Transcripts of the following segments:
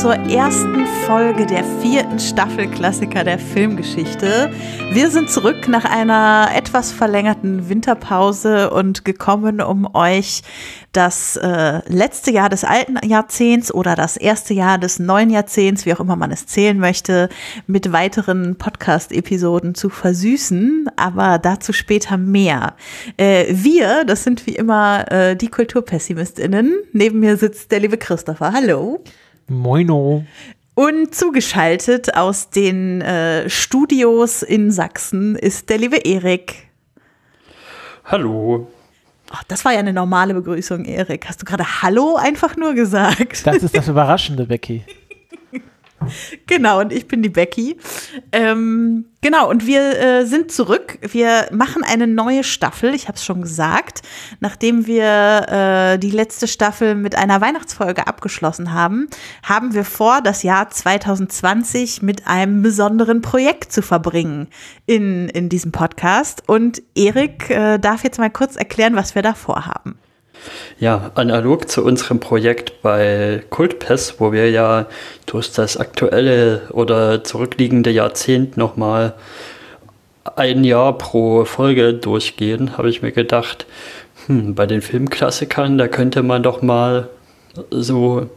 zur ersten Folge der vierten Staffel Klassiker der Filmgeschichte. Wir sind zurück nach einer etwas verlängerten Winterpause und gekommen, um euch das äh, letzte Jahr des alten Jahrzehnts oder das erste Jahr des neuen Jahrzehnts, wie auch immer man es zählen möchte, mit weiteren Podcast-Episoden zu versüßen. Aber dazu später mehr. Äh, wir, das sind wie immer äh, die KulturpessimistInnen. Neben mir sitzt der liebe Christopher. Hallo. Moino. Und zugeschaltet aus den äh, Studios in Sachsen ist der liebe Erik. Hallo. Ach, das war ja eine normale Begrüßung, Erik. Hast du gerade Hallo einfach nur gesagt? Das ist das Überraschende, Becky. Genau, und ich bin die Becky. Ähm, genau, und wir äh, sind zurück. Wir machen eine neue Staffel, ich habe es schon gesagt. Nachdem wir äh, die letzte Staffel mit einer Weihnachtsfolge abgeschlossen haben, haben wir vor, das Jahr 2020 mit einem besonderen Projekt zu verbringen in, in diesem Podcast. Und Erik äh, darf jetzt mal kurz erklären, was wir da vorhaben. Ja, analog zu unserem Projekt bei Kultpest, wo wir ja durch das aktuelle oder zurückliegende Jahrzehnt nochmal ein Jahr pro Folge durchgehen, habe ich mir gedacht, hm, bei den Filmklassikern, da könnte man doch mal so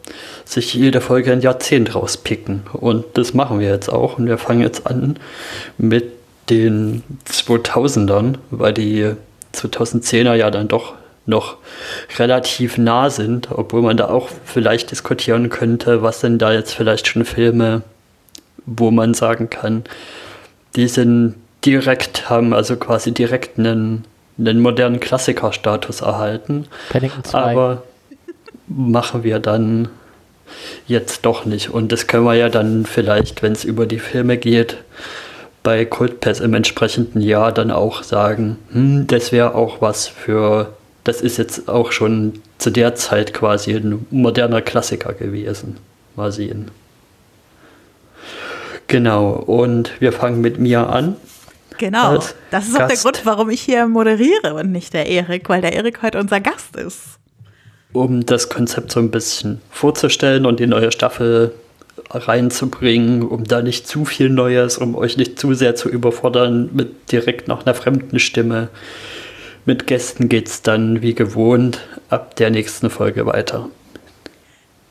sich jede Folge ein Jahrzehnt rauspicken. Und das machen wir jetzt auch. Und wir fangen jetzt an mit den 2000ern, weil die 2010er ja dann doch noch relativ nah sind, obwohl man da auch vielleicht diskutieren könnte, was sind da jetzt vielleicht schon Filme, wo man sagen kann, die sind direkt, haben also quasi direkt einen, einen modernen Klassikerstatus erhalten. Aber machen wir dann jetzt doch nicht. Und das können wir ja dann vielleicht, wenn es über die Filme geht, bei Kultpass im entsprechenden Jahr dann auch sagen, hm, das wäre auch was für das ist jetzt auch schon zu der Zeit quasi ein moderner Klassiker gewesen. Mal sehen. Genau, und wir fangen mit mir an. Genau, das ist auch Gast. der Grund, warum ich hier moderiere und nicht der Erik, weil der Erik heute unser Gast ist. Um das Konzept so ein bisschen vorzustellen und die neue Staffel reinzubringen, um da nicht zu viel Neues, um euch nicht zu sehr zu überfordern mit direkt nach einer fremden Stimme. Mit Gästen geht es dann wie gewohnt ab der nächsten Folge weiter.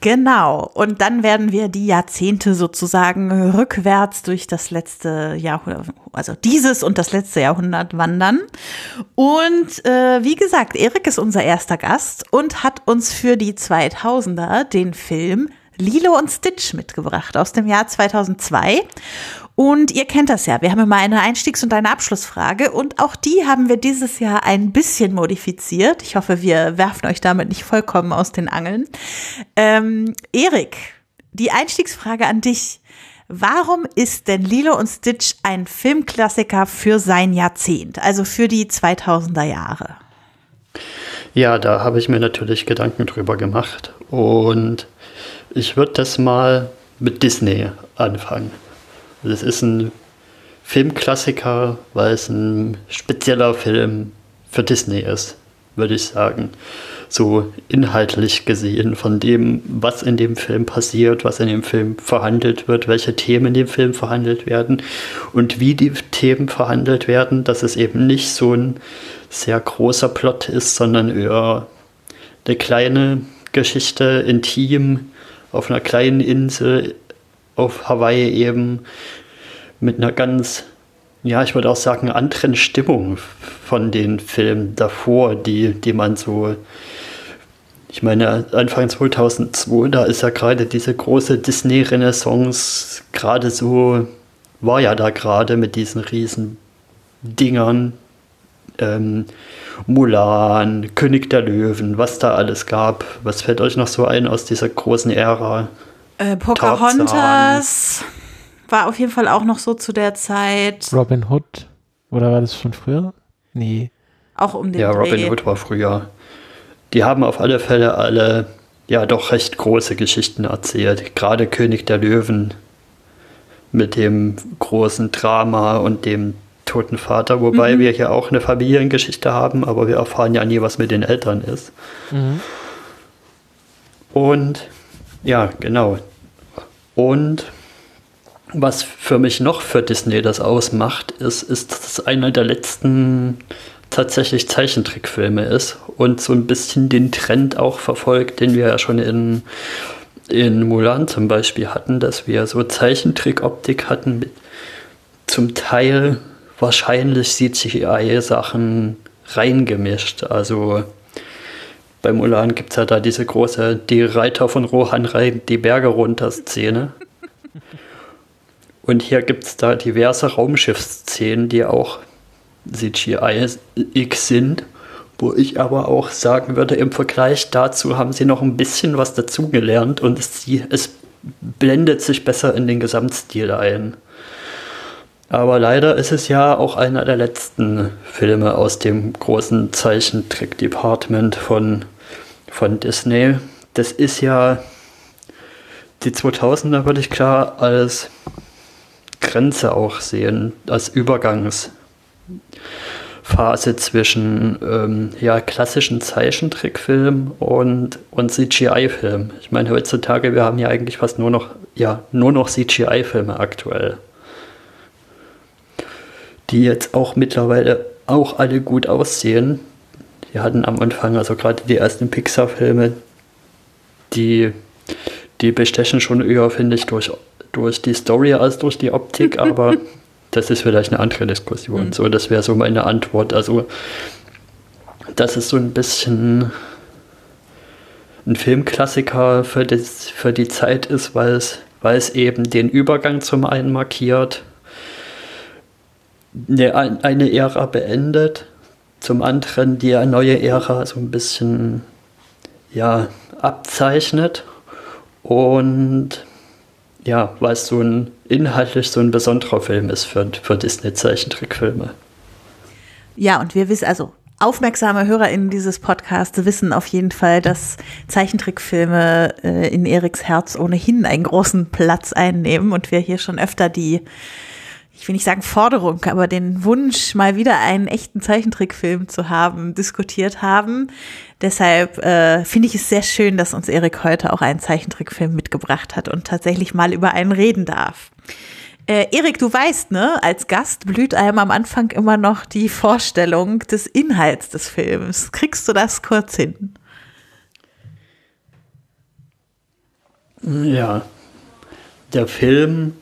Genau. Und dann werden wir die Jahrzehnte sozusagen rückwärts durch das letzte Jahrhundert, also dieses und das letzte Jahrhundert wandern. Und äh, wie gesagt, Erik ist unser erster Gast und hat uns für die 2000er den Film Lilo und Stitch mitgebracht aus dem Jahr 2002. Und ihr kennt das ja. Wir haben immer eine Einstiegs- und eine Abschlussfrage. Und auch die haben wir dieses Jahr ein bisschen modifiziert. Ich hoffe, wir werfen euch damit nicht vollkommen aus den Angeln. Ähm, Erik, die Einstiegsfrage an dich. Warum ist denn Lilo und Stitch ein Filmklassiker für sein Jahrzehnt, also für die 2000er Jahre? Ja, da habe ich mir natürlich Gedanken drüber gemacht. Und ich würde das mal mit Disney anfangen. Das ist ein Filmklassiker, weil es ein spezieller Film für Disney ist, würde ich sagen. So inhaltlich gesehen von dem, was in dem Film passiert, was in dem Film verhandelt wird, welche Themen in dem Film verhandelt werden und wie die Themen verhandelt werden, dass es eben nicht so ein sehr großer Plot ist, sondern eher eine kleine Geschichte, intim, auf einer kleinen Insel auf Hawaii eben mit einer ganz, ja, ich würde auch sagen, anderen Stimmung von den Filmen davor, die, die man so, ich meine, Anfang 2002, da ist ja gerade diese große Disney-Renaissance gerade so, war ja da gerade mit diesen riesen Dingern, ähm, Mulan, König der Löwen, was da alles gab. Was fällt euch noch so ein aus dieser großen Ära? Äh, Pocahontas war auf jeden Fall auch noch so zu der Zeit. Robin Hood. Oder war das schon früher? Nee. Auch um den Ja, Dreh. Robin Hood war früher. Die haben auf alle Fälle alle ja doch recht große Geschichten erzählt. Gerade König der Löwen mit dem großen Drama und dem toten Vater, wobei mhm. wir hier auch eine Familiengeschichte haben, aber wir erfahren ja nie, was mit den Eltern ist. Mhm. Und Ja, genau. Und was für mich noch für Disney das ausmacht, ist, ist, dass es einer der letzten tatsächlich Zeichentrickfilme ist und so ein bisschen den Trend auch verfolgt, den wir ja schon in, in Mulan zum Beispiel hatten, dass wir so Zeichentrickoptik hatten mit zum Teil wahrscheinlich CGI-Sachen reingemischt. Also bei Mulan gibt es ja da diese große, die Reiter von Rohan reiten die Berge runter Szene. Und hier gibt es da diverse Raumschiffsszenen, die auch CGI-X sind, wo ich aber auch sagen würde, im Vergleich dazu haben sie noch ein bisschen was dazugelernt und es, es blendet sich besser in den Gesamtstil ein. Aber leider ist es ja auch einer der letzten Filme aus dem großen Zeichentrick-Department von, von Disney. Das ist ja die 2000er würde ich klar als Grenze auch sehen, als Übergangsphase zwischen ähm, ja, klassischen Zeichentrickfilm und, und CGI-Film. Ich meine, heutzutage, wir haben ja eigentlich fast nur noch, ja, nur noch CGI-Filme aktuell die jetzt auch mittlerweile auch alle gut aussehen. Die hatten am Anfang, also gerade die ersten Pixar-Filme, die, die bestechen schon eher, finde ich, durch, durch die Story als durch die Optik, aber das ist vielleicht eine andere Diskussion. Mhm. So, das wäre so meine Antwort. Also, das ist so ein bisschen ein Filmklassiker für, das, für die Zeit ist, weil es, weil es eben den Übergang zum einen markiert eine, Ära beendet, zum anderen die neue Ära so ein bisschen ja, abzeichnet und ja, weil es so ein inhaltlich so ein besonderer Film ist für, für Disney-Zeichentrickfilme. Ja, und wir wissen, also aufmerksame HörerInnen dieses Podcasts wissen auf jeden Fall, dass Zeichentrickfilme äh, in Eriks Herz ohnehin einen großen Platz einnehmen und wir hier schon öfter die ich will nicht sagen Forderung, aber den Wunsch, mal wieder einen echten Zeichentrickfilm zu haben, diskutiert haben. Deshalb äh, finde ich es sehr schön, dass uns Erik heute auch einen Zeichentrickfilm mitgebracht hat und tatsächlich mal über einen reden darf. Äh, Erik, du weißt, ne, als Gast blüht einem am Anfang immer noch die Vorstellung des Inhalts des Films. Kriegst du das kurz hin? Ja, der Film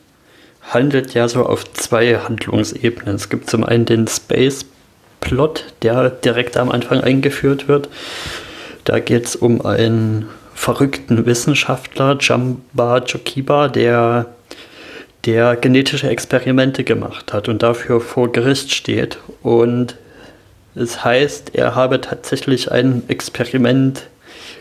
handelt ja so auf zwei Handlungsebenen. Es gibt zum einen den Space-Plot, der direkt am Anfang eingeführt wird. Da geht es um einen verrückten Wissenschaftler, Jamba Jokiba, der, der genetische Experimente gemacht hat und dafür vor Gericht steht. Und es heißt, er habe tatsächlich ein Experiment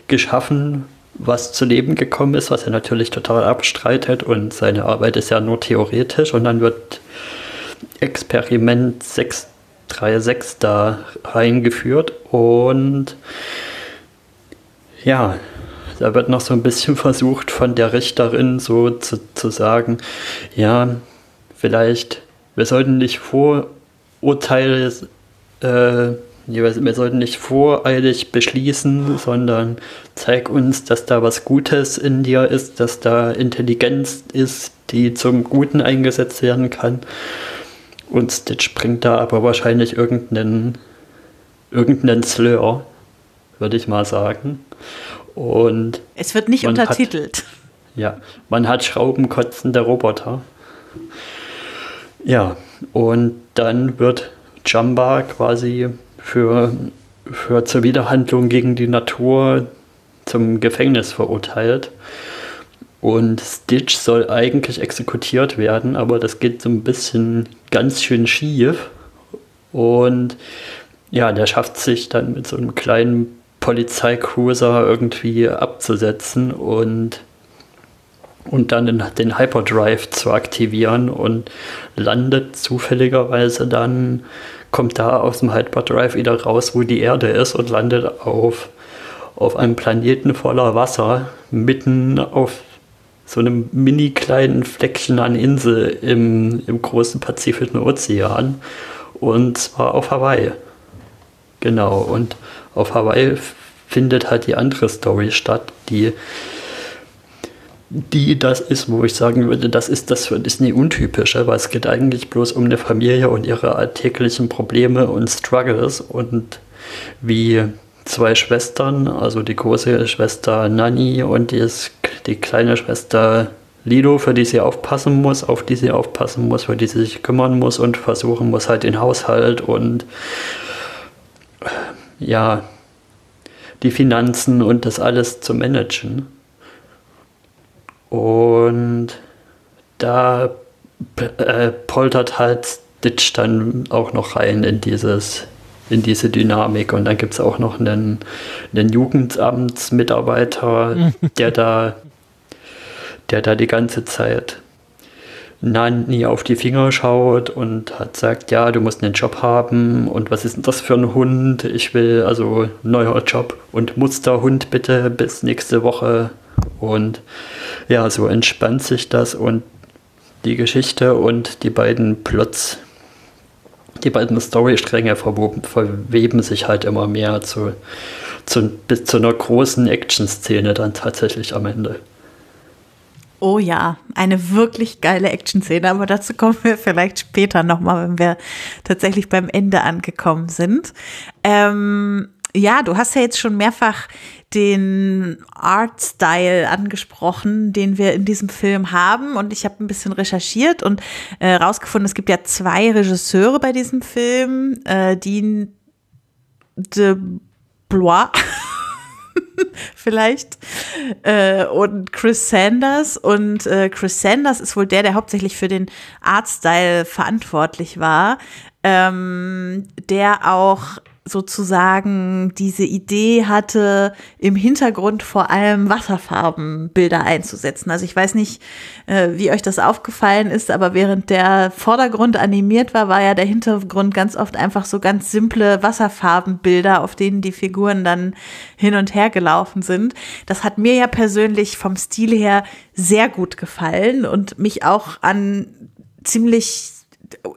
geschaffen, was zu Leben gekommen ist, was er natürlich total abstreitet und seine Arbeit ist ja nur theoretisch und dann wird Experiment 636 da reingeführt und ja, da wird noch so ein bisschen versucht von der Richterin so zu, zu sagen, ja, vielleicht, wir sollten nicht Vorurteile äh, wir sollten nicht voreilig beschließen, sondern zeig uns, dass da was Gutes in dir ist, dass da Intelligenz ist, die zum Guten eingesetzt werden kann. Und Stitch bringt da aber wahrscheinlich irgendeinen, irgendeinen Slur, würde ich mal sagen. Und es wird nicht untertitelt. Hat, ja, man hat schraubenkotzende Roboter. Ja, und dann wird Jamba quasi für, für zur Widerhandlung gegen die Natur zum Gefängnis verurteilt. Und Stitch soll eigentlich exekutiert werden, aber das geht so ein bisschen ganz schön schief. Und ja, der schafft sich dann mit so einem kleinen Polizeicruiser irgendwie abzusetzen und, und dann den, den Hyperdrive zu aktivieren und landet zufälligerweise dann kommt da aus dem Hyperdrive wieder raus, wo die Erde ist und landet auf, auf einem Planeten voller Wasser, mitten auf so einem mini kleinen Fleckchen an Insel im, im großen Pazifischen Ozean. Und zwar auf Hawaii. Genau, und auf Hawaii findet halt die andere Story statt, die die das ist, wo ich sagen würde, das ist das für Disney untypische, weil es geht eigentlich bloß um eine Familie und ihre alltäglichen Probleme und Struggles und wie zwei Schwestern, also die große Schwester Nani und die, ist, die kleine Schwester Lido, für die sie aufpassen muss, auf die sie aufpassen muss, für die sie sich kümmern muss und versuchen muss, halt den Haushalt und ja, die Finanzen und das alles zu managen. Und da äh, poltert halt Stitch dann auch noch rein in dieses in diese Dynamik. Und dann gibt es auch noch einen, einen Jugendamtsmitarbeiter, der da, der da die ganze Zeit nie auf die Finger schaut und hat sagt, ja, du musst einen Job haben und was ist denn das für ein Hund? Ich will also neuer Job und Musterhund bitte bis nächste Woche. Und ja, so entspannt sich das und die Geschichte und die beiden Plots, die beiden Storystränge verweben sich halt immer mehr zu, zu, bis zu einer großen Action-Szene dann tatsächlich am Ende. Oh ja, eine wirklich geile Action-Szene, aber dazu kommen wir vielleicht später nochmal, wenn wir tatsächlich beim Ende angekommen sind. Ähm, ja, du hast ja jetzt schon mehrfach den Art-Style angesprochen, den wir in diesem Film haben. Und ich habe ein bisschen recherchiert und äh, rausgefunden, es gibt ja zwei Regisseure bei diesem Film, äh, Dean de Blois. vielleicht. Äh, und Chris Sanders. Und äh, Chris Sanders ist wohl der, der hauptsächlich für den Artstyle verantwortlich war. Ähm, der auch sozusagen diese Idee hatte, im Hintergrund vor allem Wasserfarbenbilder einzusetzen. Also ich weiß nicht, äh, wie euch das aufgefallen ist, aber während der Vordergrund animiert war, war ja der Hintergrund ganz oft einfach so ganz simple Wasserfarbenbilder, auf denen die Figuren dann hin und her gelaufen sind. Das hat mir ja persönlich vom Stil her sehr gut gefallen und mich auch an ziemlich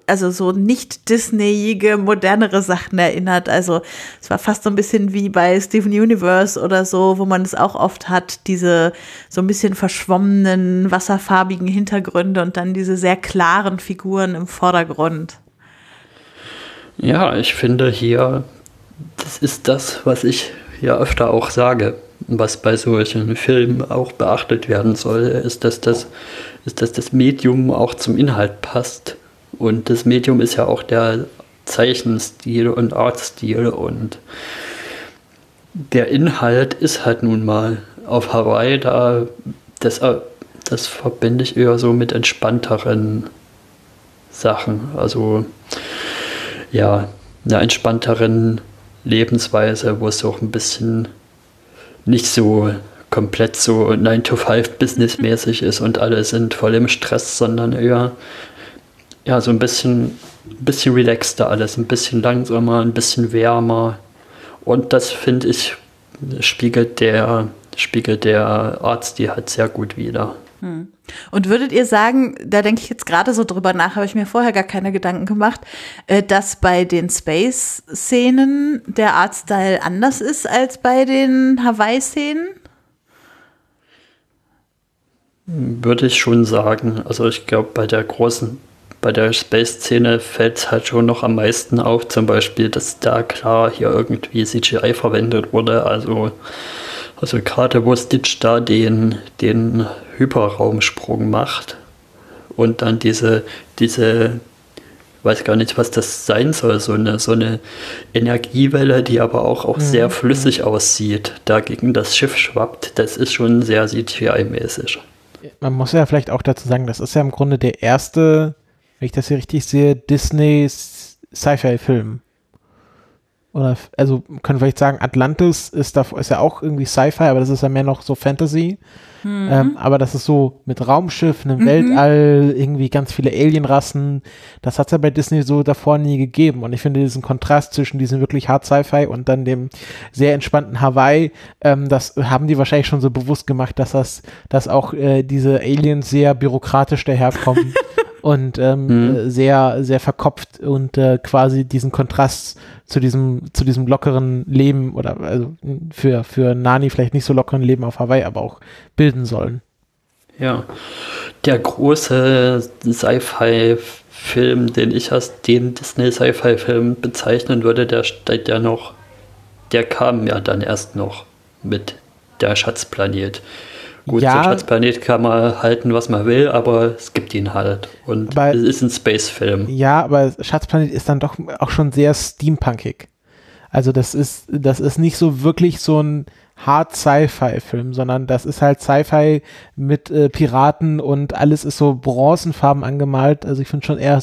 also so nicht Disneyige, modernere Sachen erinnert. Also es war fast so ein bisschen wie bei Steven Universe oder so, wo man es auch oft hat, diese so ein bisschen verschwommenen, wasserfarbigen Hintergründe und dann diese sehr klaren Figuren im Vordergrund. Ja, ich finde hier, das ist das, was ich ja öfter auch sage, was bei solchen Filmen auch beachtet werden soll, ist, dass das, ist, dass das Medium auch zum Inhalt passt und das Medium ist ja auch der Zeichenstil und Artstil und der Inhalt ist halt nun mal auf Hawaii, da das, das verbinde ich eher so mit entspannteren Sachen. Also ja, einer entspannteren Lebensweise, wo es auch ein bisschen nicht so komplett so 9-to-5-Business-mäßig ist und alle sind voll im Stress, sondern eher ja, so ein bisschen, bisschen relaxter alles, ein bisschen langsamer, ein bisschen wärmer. Und das finde ich, spiegelt der, spiegelt der Arzt die halt sehr gut wider. Hm. Und würdet ihr sagen, da denke ich jetzt gerade so drüber nach, habe ich mir vorher gar keine Gedanken gemacht, äh, dass bei den Space-Szenen der Artstyle anders ist als bei den Hawaii-Szenen? Würde ich schon sagen. Also ich glaube, bei der großen bei der Space-Szene fällt es halt schon noch am meisten auf, zum Beispiel, dass da klar hier irgendwie CGI verwendet wurde. Also, also gerade wo Stitch da den, den Hyperraumsprung macht und dann diese, diese, weiß gar nicht, was das sein soll, so eine, so eine Energiewelle, die aber auch, auch mhm. sehr flüssig aussieht, dagegen das Schiff schwappt, das ist schon sehr CGI-mäßig. Man muss ja vielleicht auch dazu sagen, das ist ja im Grunde der erste wenn ich das hier richtig sehe, Disneys Sci-Fi-Film. Oder, also, können wir vielleicht sagen, Atlantis ist, da, ist ja auch irgendwie Sci-Fi, aber das ist ja mehr noch so Fantasy. Mhm. Ähm, aber das ist so mit Raumschiff, einem mhm. Weltall, irgendwie ganz viele Alienrassen. Das hat es ja bei Disney so davor nie gegeben. Und ich finde diesen Kontrast zwischen diesem wirklich Hard Sci-Fi und dann dem sehr entspannten Hawaii, ähm, das haben die wahrscheinlich schon so bewusst gemacht, dass das, dass auch äh, diese Aliens sehr bürokratisch daherkommen. und ähm, mhm. sehr, sehr verkopft und äh, quasi diesen Kontrast zu diesem, zu diesem lockeren Leben oder also für, für Nani vielleicht nicht so lockeren Leben auf Hawaii, aber auch bilden sollen. Ja, der große Sci-Fi-Film, den ich als den Disney-Sci-Fi-Film bezeichnen würde, der steht ja noch, der kam ja dann erst noch mit der Schatzplanet. Gut, Ja. der Schatzplanet kann man halten, was man will, aber es gibt ihn halt. Und Weil- es ist ein Space-Film. Ja, aber Schatzplanet ist dann doch auch schon sehr steampunkig. Also das ist, das ist nicht so wirklich so ein Hard Sci-Fi-Film, sondern das ist halt Sci-Fi mit äh, Piraten und alles ist so bronzenfarben angemalt. Also ich finde schon eher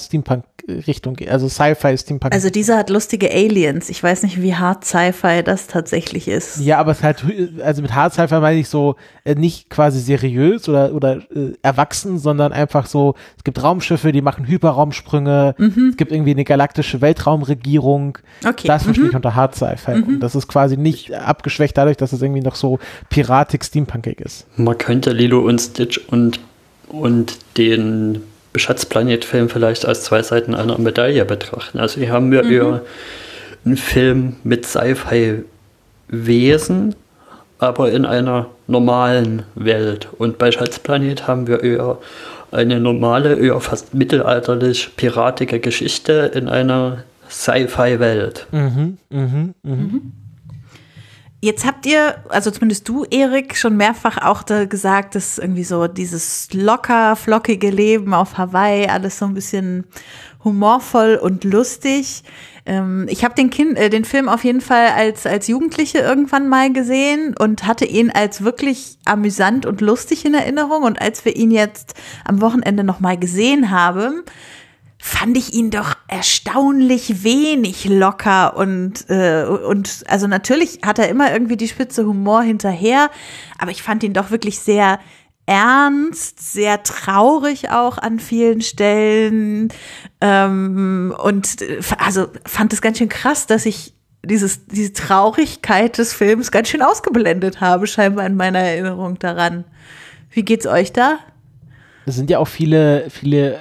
Steampunk-Richtung, also Sci-Fi, Steampunk. Also dieser hat lustige Aliens. Ich weiß nicht, wie hart Sci-Fi das tatsächlich ist. ja, aber es ist halt, also mit Hard Sci-Fi meine ich so äh, nicht quasi seriös oder, oder äh, erwachsen, sondern einfach so, es gibt Raumschiffe, die machen Hyperraumsprünge, es gibt irgendwie eine galaktische Weltraumregierung. Okay. Das verstehe ich unter Hard Sci-Fi. Und das ist quasi nicht abgeschwächt dadurch, dass es irgendwie noch so piratig steampunkig ist. Man könnte Lilo und Stitch und, und den Schatzplanet-Film vielleicht als zwei Seiten einer Medaille betrachten. Also hier haben wir eher einen Film mit Sci-Fi-Wesen, aber in einer normalen Welt. Und bei Schatzplanet haben wir eher eine normale, eher fast mittelalterlich piratige Geschichte in einer Sci-Fi-Welt. Mhm, mhm, mhm. Jetzt habt ihr, also zumindest du, Erik, schon mehrfach auch da gesagt, dass irgendwie so dieses locker, flockige Leben auf Hawaii, alles so ein bisschen humorvoll und lustig. Ähm, ich habe den, äh, den Film auf jeden Fall als, als Jugendliche irgendwann mal gesehen und hatte ihn als wirklich amüsant und lustig in Erinnerung. Und als wir ihn jetzt am Wochenende nochmal gesehen haben, fand ich ihn doch erstaunlich wenig locker und äh, und also natürlich hat er immer irgendwie die spitze Humor hinterher, aber ich fand ihn doch wirklich sehr ernst, sehr traurig auch an vielen Stellen ähm, und äh, also fand es ganz schön krass, dass ich dieses diese Traurigkeit des Films ganz schön ausgeblendet habe scheinbar in meiner Erinnerung daran. Wie geht's euch da? Es sind ja auch viele, viele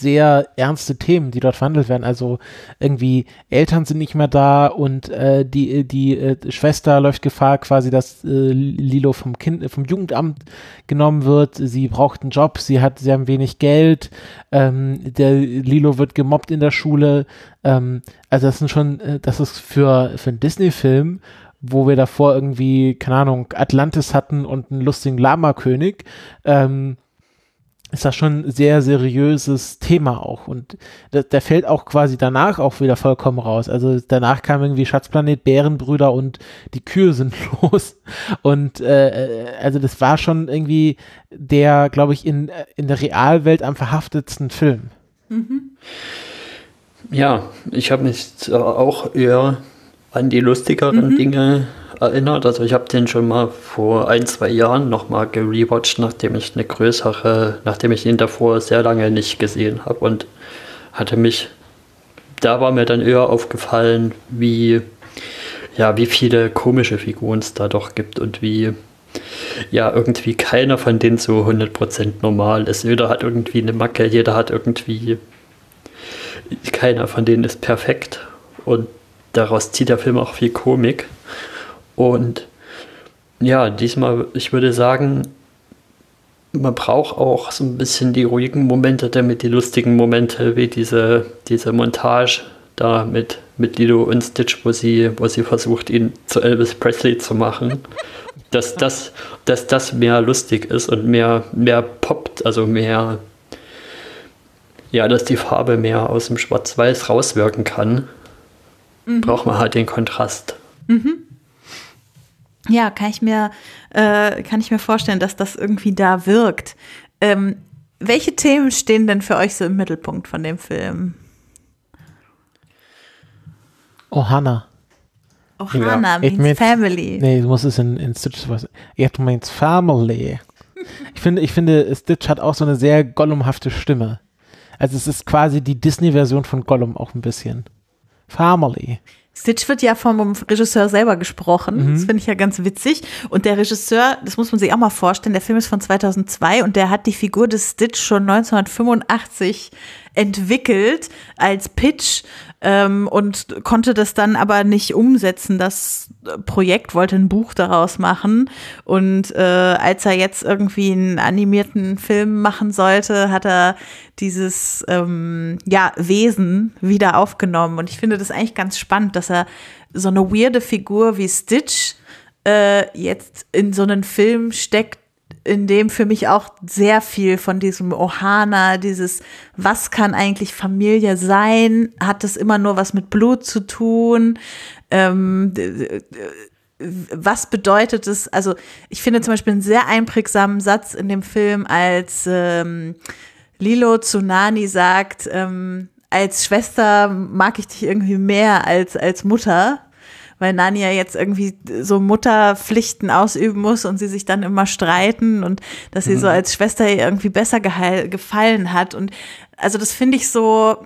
sehr ernste Themen, die dort verhandelt werden. Also irgendwie Eltern sind nicht mehr da und äh, die, die äh, Schwester läuft Gefahr quasi, dass äh, Lilo vom Kind, vom Jugendamt genommen wird. Sie braucht einen Job, sie hat sehr wenig Geld. Ähm, der Lilo wird gemobbt in der Schule. Ähm, also das sind schon, äh, das ist für, für einen Disney-Film wo wir davor irgendwie, keine Ahnung, Atlantis hatten und einen lustigen Lama-König, ähm, ist das schon ein sehr seriöses Thema auch. Und der, der fällt auch quasi danach auch wieder vollkommen raus. Also danach kam irgendwie Schatzplanet, Bärenbrüder und die Kühe sind los. Und äh, also das war schon irgendwie der, glaube ich, in, in der Realwelt am verhaftetsten Film. Ja, ich habe mich äh, auch eher an die lustigeren Dinge erinnert. Also ich habe den schon mal vor ein, zwei Jahren nochmal gerewatcht, nachdem ich eine größere, nachdem ich ihn davor sehr lange nicht gesehen habe und hatte mich, da war mir dann eher aufgefallen, wie, ja, wie viele komische Figuren es da doch gibt und wie, ja, irgendwie keiner von denen so 100% normal ist. Jeder hat irgendwie eine Macke, jeder hat irgendwie keiner von denen ist perfekt und daraus zieht der Film auch viel Komik. Und ja, diesmal, ich würde sagen, man braucht auch so ein bisschen die ruhigen Momente, damit die lustigen Momente, wie diese, diese Montage da mit, mit Lilo und Stitch, wo sie, wo sie versucht, ihn zu Elvis Presley zu machen, dass das, dass das mehr lustig ist und mehr, mehr poppt, also mehr, ja, dass die Farbe mehr aus dem Schwarz-Weiß rauswirken kann, braucht man halt den Kontrast. Ja, kann ich mir, äh, kann ich mir vorstellen, dass das irgendwie da wirkt. Ähm, welche Themen stehen denn für euch so im Mittelpunkt von dem Film? Oh, Hannah. Ohana ich means mein- Family. Nee, du musst es in, in Stitch was. It means family. Ich finde, ich finde, Stitch hat auch so eine sehr Gollumhafte Stimme. Also es ist quasi die Disney-Version von Gollum auch ein bisschen. Family. Stitch wird ja vom Regisseur selber gesprochen. Mhm. Das finde ich ja ganz witzig. Und der Regisseur, das muss man sich auch mal vorstellen, der Film ist von 2002 und der hat die Figur des Stitch schon 1985 entwickelt als Pitch ähm, und konnte das dann aber nicht umsetzen. Das Projekt wollte ein Buch daraus machen und äh, als er jetzt irgendwie einen animierten Film machen sollte, hat er dieses ähm, ja Wesen wieder aufgenommen und ich finde das eigentlich ganz spannend, dass er so eine weirde Figur wie Stitch äh, jetzt in so einen Film steckt, in dem für mich auch sehr viel von diesem Ohana, dieses, was kann eigentlich Familie sein? Hat das immer nur was mit Blut zu tun? Ähm, was bedeutet es? Also, ich finde zum Beispiel einen sehr einprägsamen Satz in dem Film, als ähm, Lilo zu Nani sagt, ähm, als Schwester mag ich dich irgendwie mehr als als Mutter weil Nania jetzt irgendwie so Mutterpflichten ausüben muss und sie sich dann immer streiten und dass sie mhm. so als Schwester ihr irgendwie besser gefallen hat. Und also das finde ich so,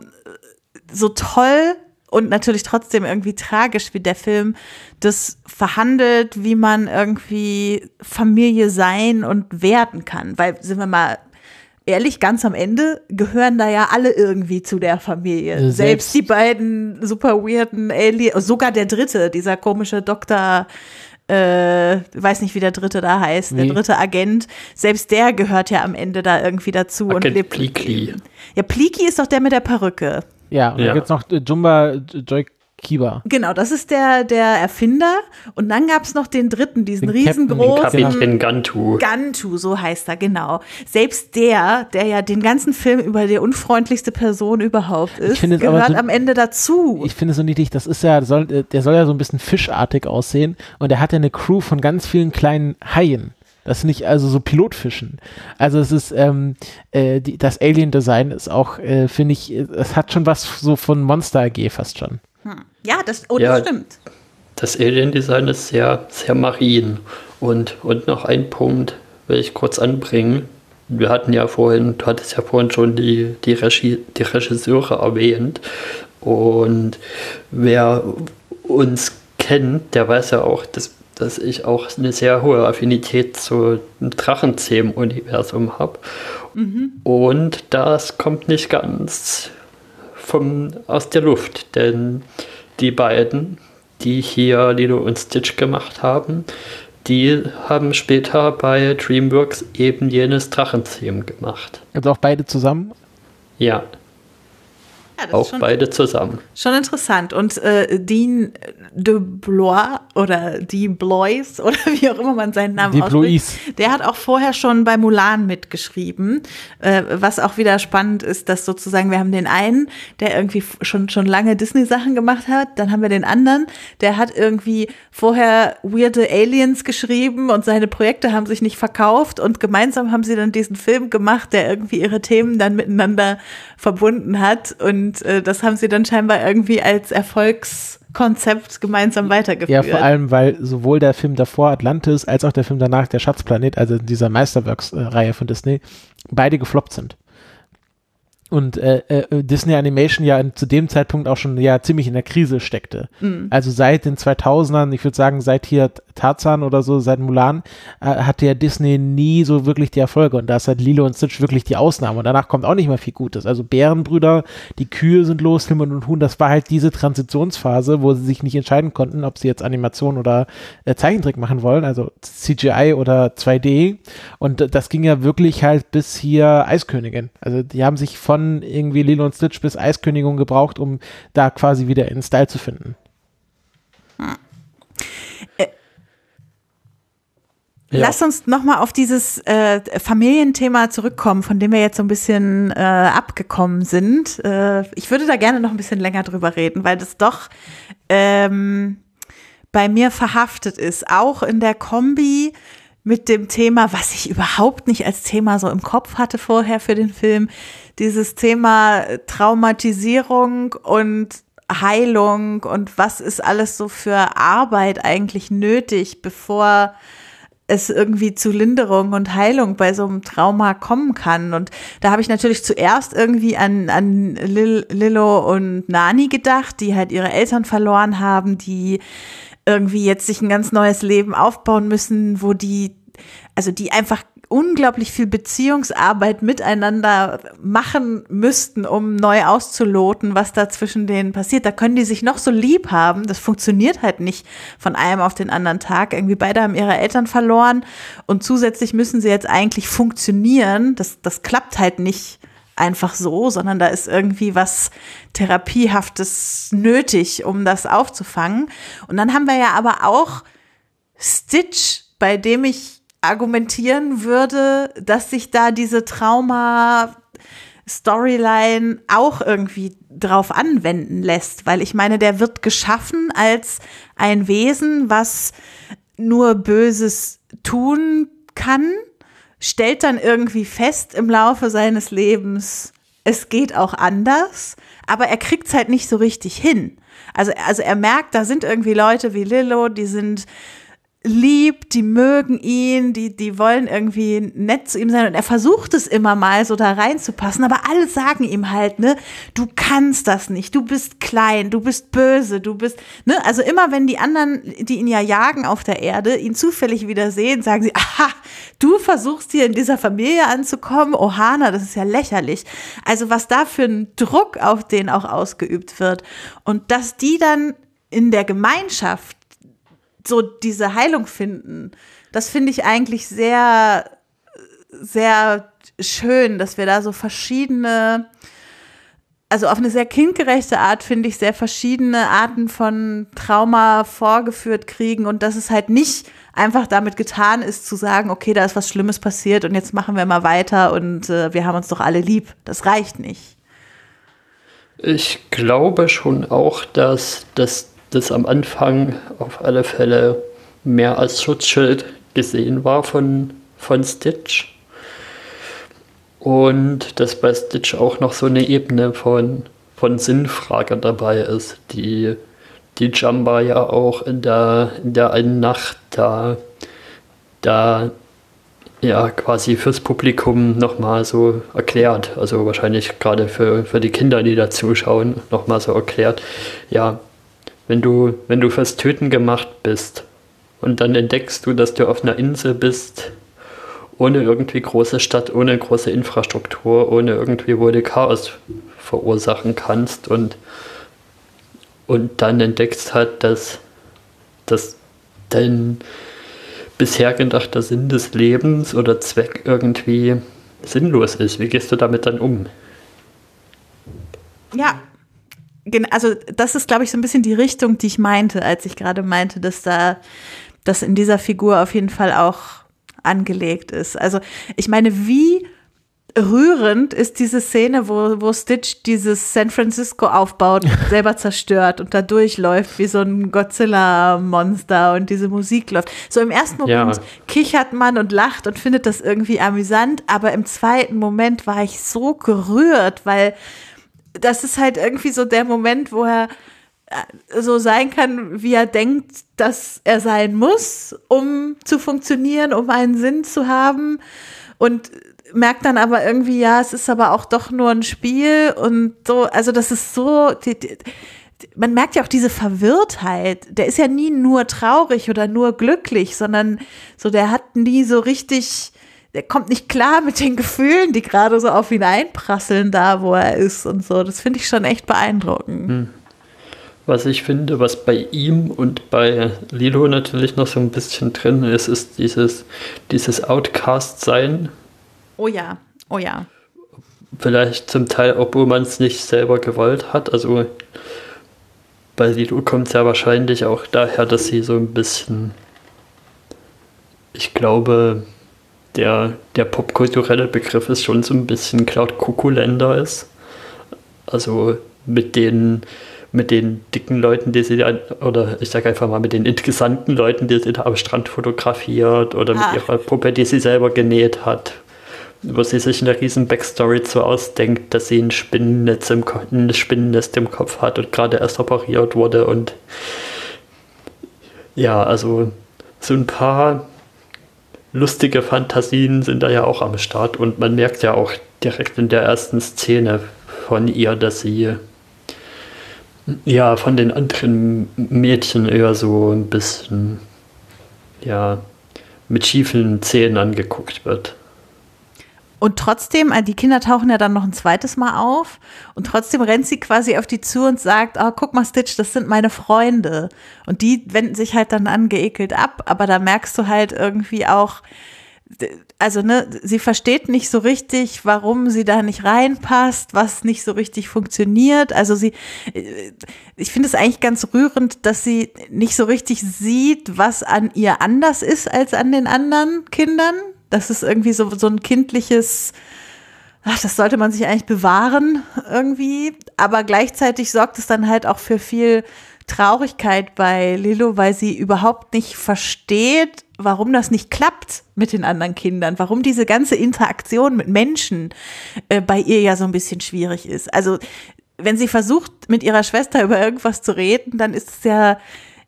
so toll und natürlich trotzdem irgendwie tragisch, wie der Film das verhandelt, wie man irgendwie Familie sein und werden kann. Weil, sind wir mal ehrlich, ganz am Ende gehören da ja alle irgendwie zu der Familie. Selbst, Selbst die beiden super weirden Alien, sogar der dritte, dieser komische Doktor, äh, weiß nicht, wie der dritte da heißt, nee. der dritte Agent, selbst der gehört ja am Ende da irgendwie dazu. Agent und lebt. Pleaky. Ja, Pleaky ist doch der mit der Perücke. Ja, und ja. dann gibt's noch Jumba Joy Kiba. Genau, das ist der, der Erfinder. Und dann gab es noch den dritten, diesen den riesengroßen. Kapitän Gantu. Gantu, so heißt er, genau. Selbst der, der ja den ganzen Film über die unfreundlichste Person überhaupt ist, gehört so, am Ende dazu. Ich finde es so niedlich, das ist ja, soll, der soll ja so ein bisschen fischartig aussehen. Und er hat ja eine Crew von ganz vielen kleinen Haien. Das sind nicht also so Pilotfischen. Also es ist, ähm, äh, die, das Alien-Design ist auch, äh, finde ich, es hat schon was so von Monster AG fast schon. Ja, das, oh, ja, das stimmt. Das Alien-Design ist sehr, sehr marin. Und, und noch ein Punkt will ich kurz anbringen. Wir hatten ja vorhin, du hattest ja vorhin schon die, die, Regie, die Regisseure erwähnt. Und wer uns kennt, der weiß ja auch, dass, dass ich auch eine sehr hohe Affinität zu Drachenzähmen-Universum habe. Mhm. Und das kommt nicht ganz vom, aus der Luft, denn die beiden, die hier Lilo und Stitch gemacht haben, die haben später bei DreamWorks eben jenes Drachenzähmen gemacht. Also auch beide zusammen? Ja. Ja, auch beide zusammen. Schon interessant. Und äh, Dean de Blois oder Dean Blois oder wie auch immer man seinen Namen de ausspricht, der hat auch vorher schon bei Mulan mitgeschrieben. Äh, was auch wieder spannend ist, dass sozusagen wir haben den einen, der irgendwie schon, schon lange Disney-Sachen gemacht hat. Dann haben wir den anderen, der hat irgendwie vorher weirde Aliens geschrieben und seine Projekte haben sich nicht verkauft. Und gemeinsam haben sie dann diesen Film gemacht, der irgendwie ihre Themen dann miteinander verbunden hat. Und und äh, das haben sie dann scheinbar irgendwie als Erfolgskonzept gemeinsam weitergeführt. Ja, vor allem, weil sowohl der Film davor Atlantis als auch der Film danach der Schatzplanet, also dieser Meisterwerksreihe von Disney, beide gefloppt sind und äh, äh, Disney Animation ja zu dem Zeitpunkt auch schon ja ziemlich in der Krise steckte. Mhm. Also seit den 2000ern, ich würde sagen seit hier Tarzan oder so, seit Mulan, äh, hatte ja Disney nie so wirklich die Erfolge und da ist halt Lilo und Stitch wirklich die Ausnahme und danach kommt auch nicht mehr viel Gutes. Also Bärenbrüder, die Kühe sind los, Himmel und Huhn, das war halt diese Transitionsphase, wo sie sich nicht entscheiden konnten, ob sie jetzt Animation oder äh, Zeichentrick machen wollen, also CGI oder 2D und das ging ja wirklich halt bis hier Eiskönigin. Also die haben sich von irgendwie Lilo und Stitch bis Eiskönigin gebraucht, um da quasi wieder in Style zu finden. Hm. Äh, ja. Lass uns nochmal auf dieses äh, Familienthema zurückkommen, von dem wir jetzt so ein bisschen äh, abgekommen sind. Äh, ich würde da gerne noch ein bisschen länger drüber reden, weil das doch ähm, bei mir verhaftet ist, auch in der Kombi mit dem Thema, was ich überhaupt nicht als Thema so im Kopf hatte vorher für den Film, dieses Thema Traumatisierung und Heilung und was ist alles so für Arbeit eigentlich nötig, bevor es irgendwie zu Linderung und Heilung bei so einem Trauma kommen kann. Und da habe ich natürlich zuerst irgendwie an, an Lil, Lillo und Nani gedacht, die halt ihre Eltern verloren haben, die irgendwie jetzt sich ein ganz neues Leben aufbauen müssen, wo die, also die einfach unglaublich viel Beziehungsarbeit miteinander machen müssten, um neu auszuloten, was da zwischen denen passiert. Da können die sich noch so lieb haben. Das funktioniert halt nicht von einem auf den anderen Tag. Irgendwie beide haben ihre Eltern verloren und zusätzlich müssen sie jetzt eigentlich funktionieren. Das, das klappt halt nicht einfach so, sondern da ist irgendwie was Therapiehaftes nötig, um das aufzufangen. Und dann haben wir ja aber auch Stitch, bei dem ich argumentieren würde, dass sich da diese Trauma Storyline auch irgendwie drauf anwenden lässt, weil ich meine, der wird geschaffen als ein Wesen, was nur Böses tun kann, stellt dann irgendwie fest im Laufe seines Lebens, es geht auch anders, aber er kriegt es halt nicht so richtig hin. Also, also er merkt, da sind irgendwie Leute wie Lillo, die sind lieb, die mögen ihn, die, die wollen irgendwie nett zu ihm sein und er versucht es immer mal so da reinzupassen, aber alle sagen ihm halt, ne, du kannst das nicht, du bist klein, du bist böse, du bist, ne, also immer wenn die anderen, die ihn ja jagen auf der Erde, ihn zufällig wieder sehen, sagen sie, aha, du versuchst hier in dieser Familie anzukommen, Ohana, das ist ja lächerlich. Also was da für ein Druck auf den auch ausgeübt wird und dass die dann in der Gemeinschaft so diese Heilung finden. Das finde ich eigentlich sehr, sehr schön, dass wir da so verschiedene, also auf eine sehr kindgerechte Art, finde ich, sehr verschiedene Arten von Trauma vorgeführt kriegen und dass es halt nicht einfach damit getan ist, zu sagen, okay, da ist was Schlimmes passiert und jetzt machen wir mal weiter und äh, wir haben uns doch alle lieb. Das reicht nicht. Ich glaube schon auch, dass das das am Anfang auf alle Fälle mehr als Schutzschild gesehen war von, von Stitch. Und dass bei Stitch auch noch so eine Ebene von, von Sinnfrage dabei ist, die, die Jamba ja auch in der, in der einen Nacht da, da ja quasi fürs Publikum nochmal so erklärt, also wahrscheinlich gerade für, für die Kinder, die da zuschauen, nochmal so erklärt, ja, wenn du, wenn du fürs Töten gemacht bist und dann entdeckst du, dass du auf einer Insel bist, ohne irgendwie große Stadt, ohne große Infrastruktur, ohne irgendwie, wo du Chaos verursachen kannst und, und dann entdeckst halt, dass, dass dein bisher gedachter Sinn des Lebens oder Zweck irgendwie sinnlos ist. Wie gehst du damit dann um? Ja, also das ist, glaube ich, so ein bisschen die Richtung, die ich meinte, als ich gerade meinte, dass da, das in dieser Figur auf jeden Fall auch angelegt ist. Also ich meine, wie rührend ist diese Szene, wo, wo Stitch dieses San Francisco aufbaut, selber zerstört und da durchläuft wie so ein Godzilla-Monster und diese Musik läuft. So im ersten Moment ja. kichert man und lacht und findet das irgendwie amüsant, aber im zweiten Moment war ich so gerührt, weil das ist halt irgendwie so der Moment, wo er äh, so sein kann, wie er denkt, dass er sein muss, um zu funktionieren, um einen Sinn zu haben. Und merkt dann aber irgendwie, ja, es ist aber auch doch nur ein Spiel und so, also das ist so, die, die, man merkt ja auch diese Verwirrtheit. Der ist ja nie nur traurig oder nur glücklich, sondern so, der hat nie so richtig der kommt nicht klar mit den Gefühlen, die gerade so auf ihn einprasseln, da wo er ist und so. Das finde ich schon echt beeindruckend. Hm. Was ich finde, was bei ihm und bei Lilo natürlich noch so ein bisschen drin ist, ist dieses, dieses Outcast-Sein. Oh ja, oh ja. Vielleicht zum Teil, obwohl man es nicht selber gewollt hat. Also bei Lilo kommt es ja wahrscheinlich auch daher, dass sie so ein bisschen, ich glaube, der, der popkulturelle Begriff ist schon so ein bisschen Cloud Kukulender ist. Also mit den, mit den dicken Leuten, die sie, oder ich sage einfach mal mit den interessanten Leuten, die sie da am Strand fotografiert oder mit ah. ihrer Puppe, die sie selber genäht hat, wo sie sich eine riesen Backstory zu ausdenkt, dass sie ein Spinnennetz im, ein Spinnennest im Kopf hat und gerade erst operiert wurde und ja, also so ein paar lustige Fantasien sind da ja auch am Start und man merkt ja auch direkt in der ersten Szene von ihr, dass sie ja von den anderen Mädchen eher so ein bisschen ja mit schiefen Zähnen angeguckt wird. Und trotzdem, äh, die Kinder tauchen ja dann noch ein zweites Mal auf und trotzdem rennt sie quasi auf die zu und sagt, oh, guck mal, Stitch, das sind meine Freunde. Und die wenden sich halt dann angeekelt ab, aber da merkst du halt irgendwie auch, also ne, sie versteht nicht so richtig, warum sie da nicht reinpasst, was nicht so richtig funktioniert. Also sie, äh, ich finde es eigentlich ganz rührend, dass sie nicht so richtig sieht, was an ihr anders ist als an den anderen Kindern. Das ist irgendwie so, so ein kindliches, ach, das sollte man sich eigentlich bewahren irgendwie. Aber gleichzeitig sorgt es dann halt auch für viel Traurigkeit bei Lilo, weil sie überhaupt nicht versteht, warum das nicht klappt mit den anderen Kindern, warum diese ganze Interaktion mit Menschen äh, bei ihr ja so ein bisschen schwierig ist. Also wenn sie versucht, mit ihrer Schwester über irgendwas zu reden, dann ist es ja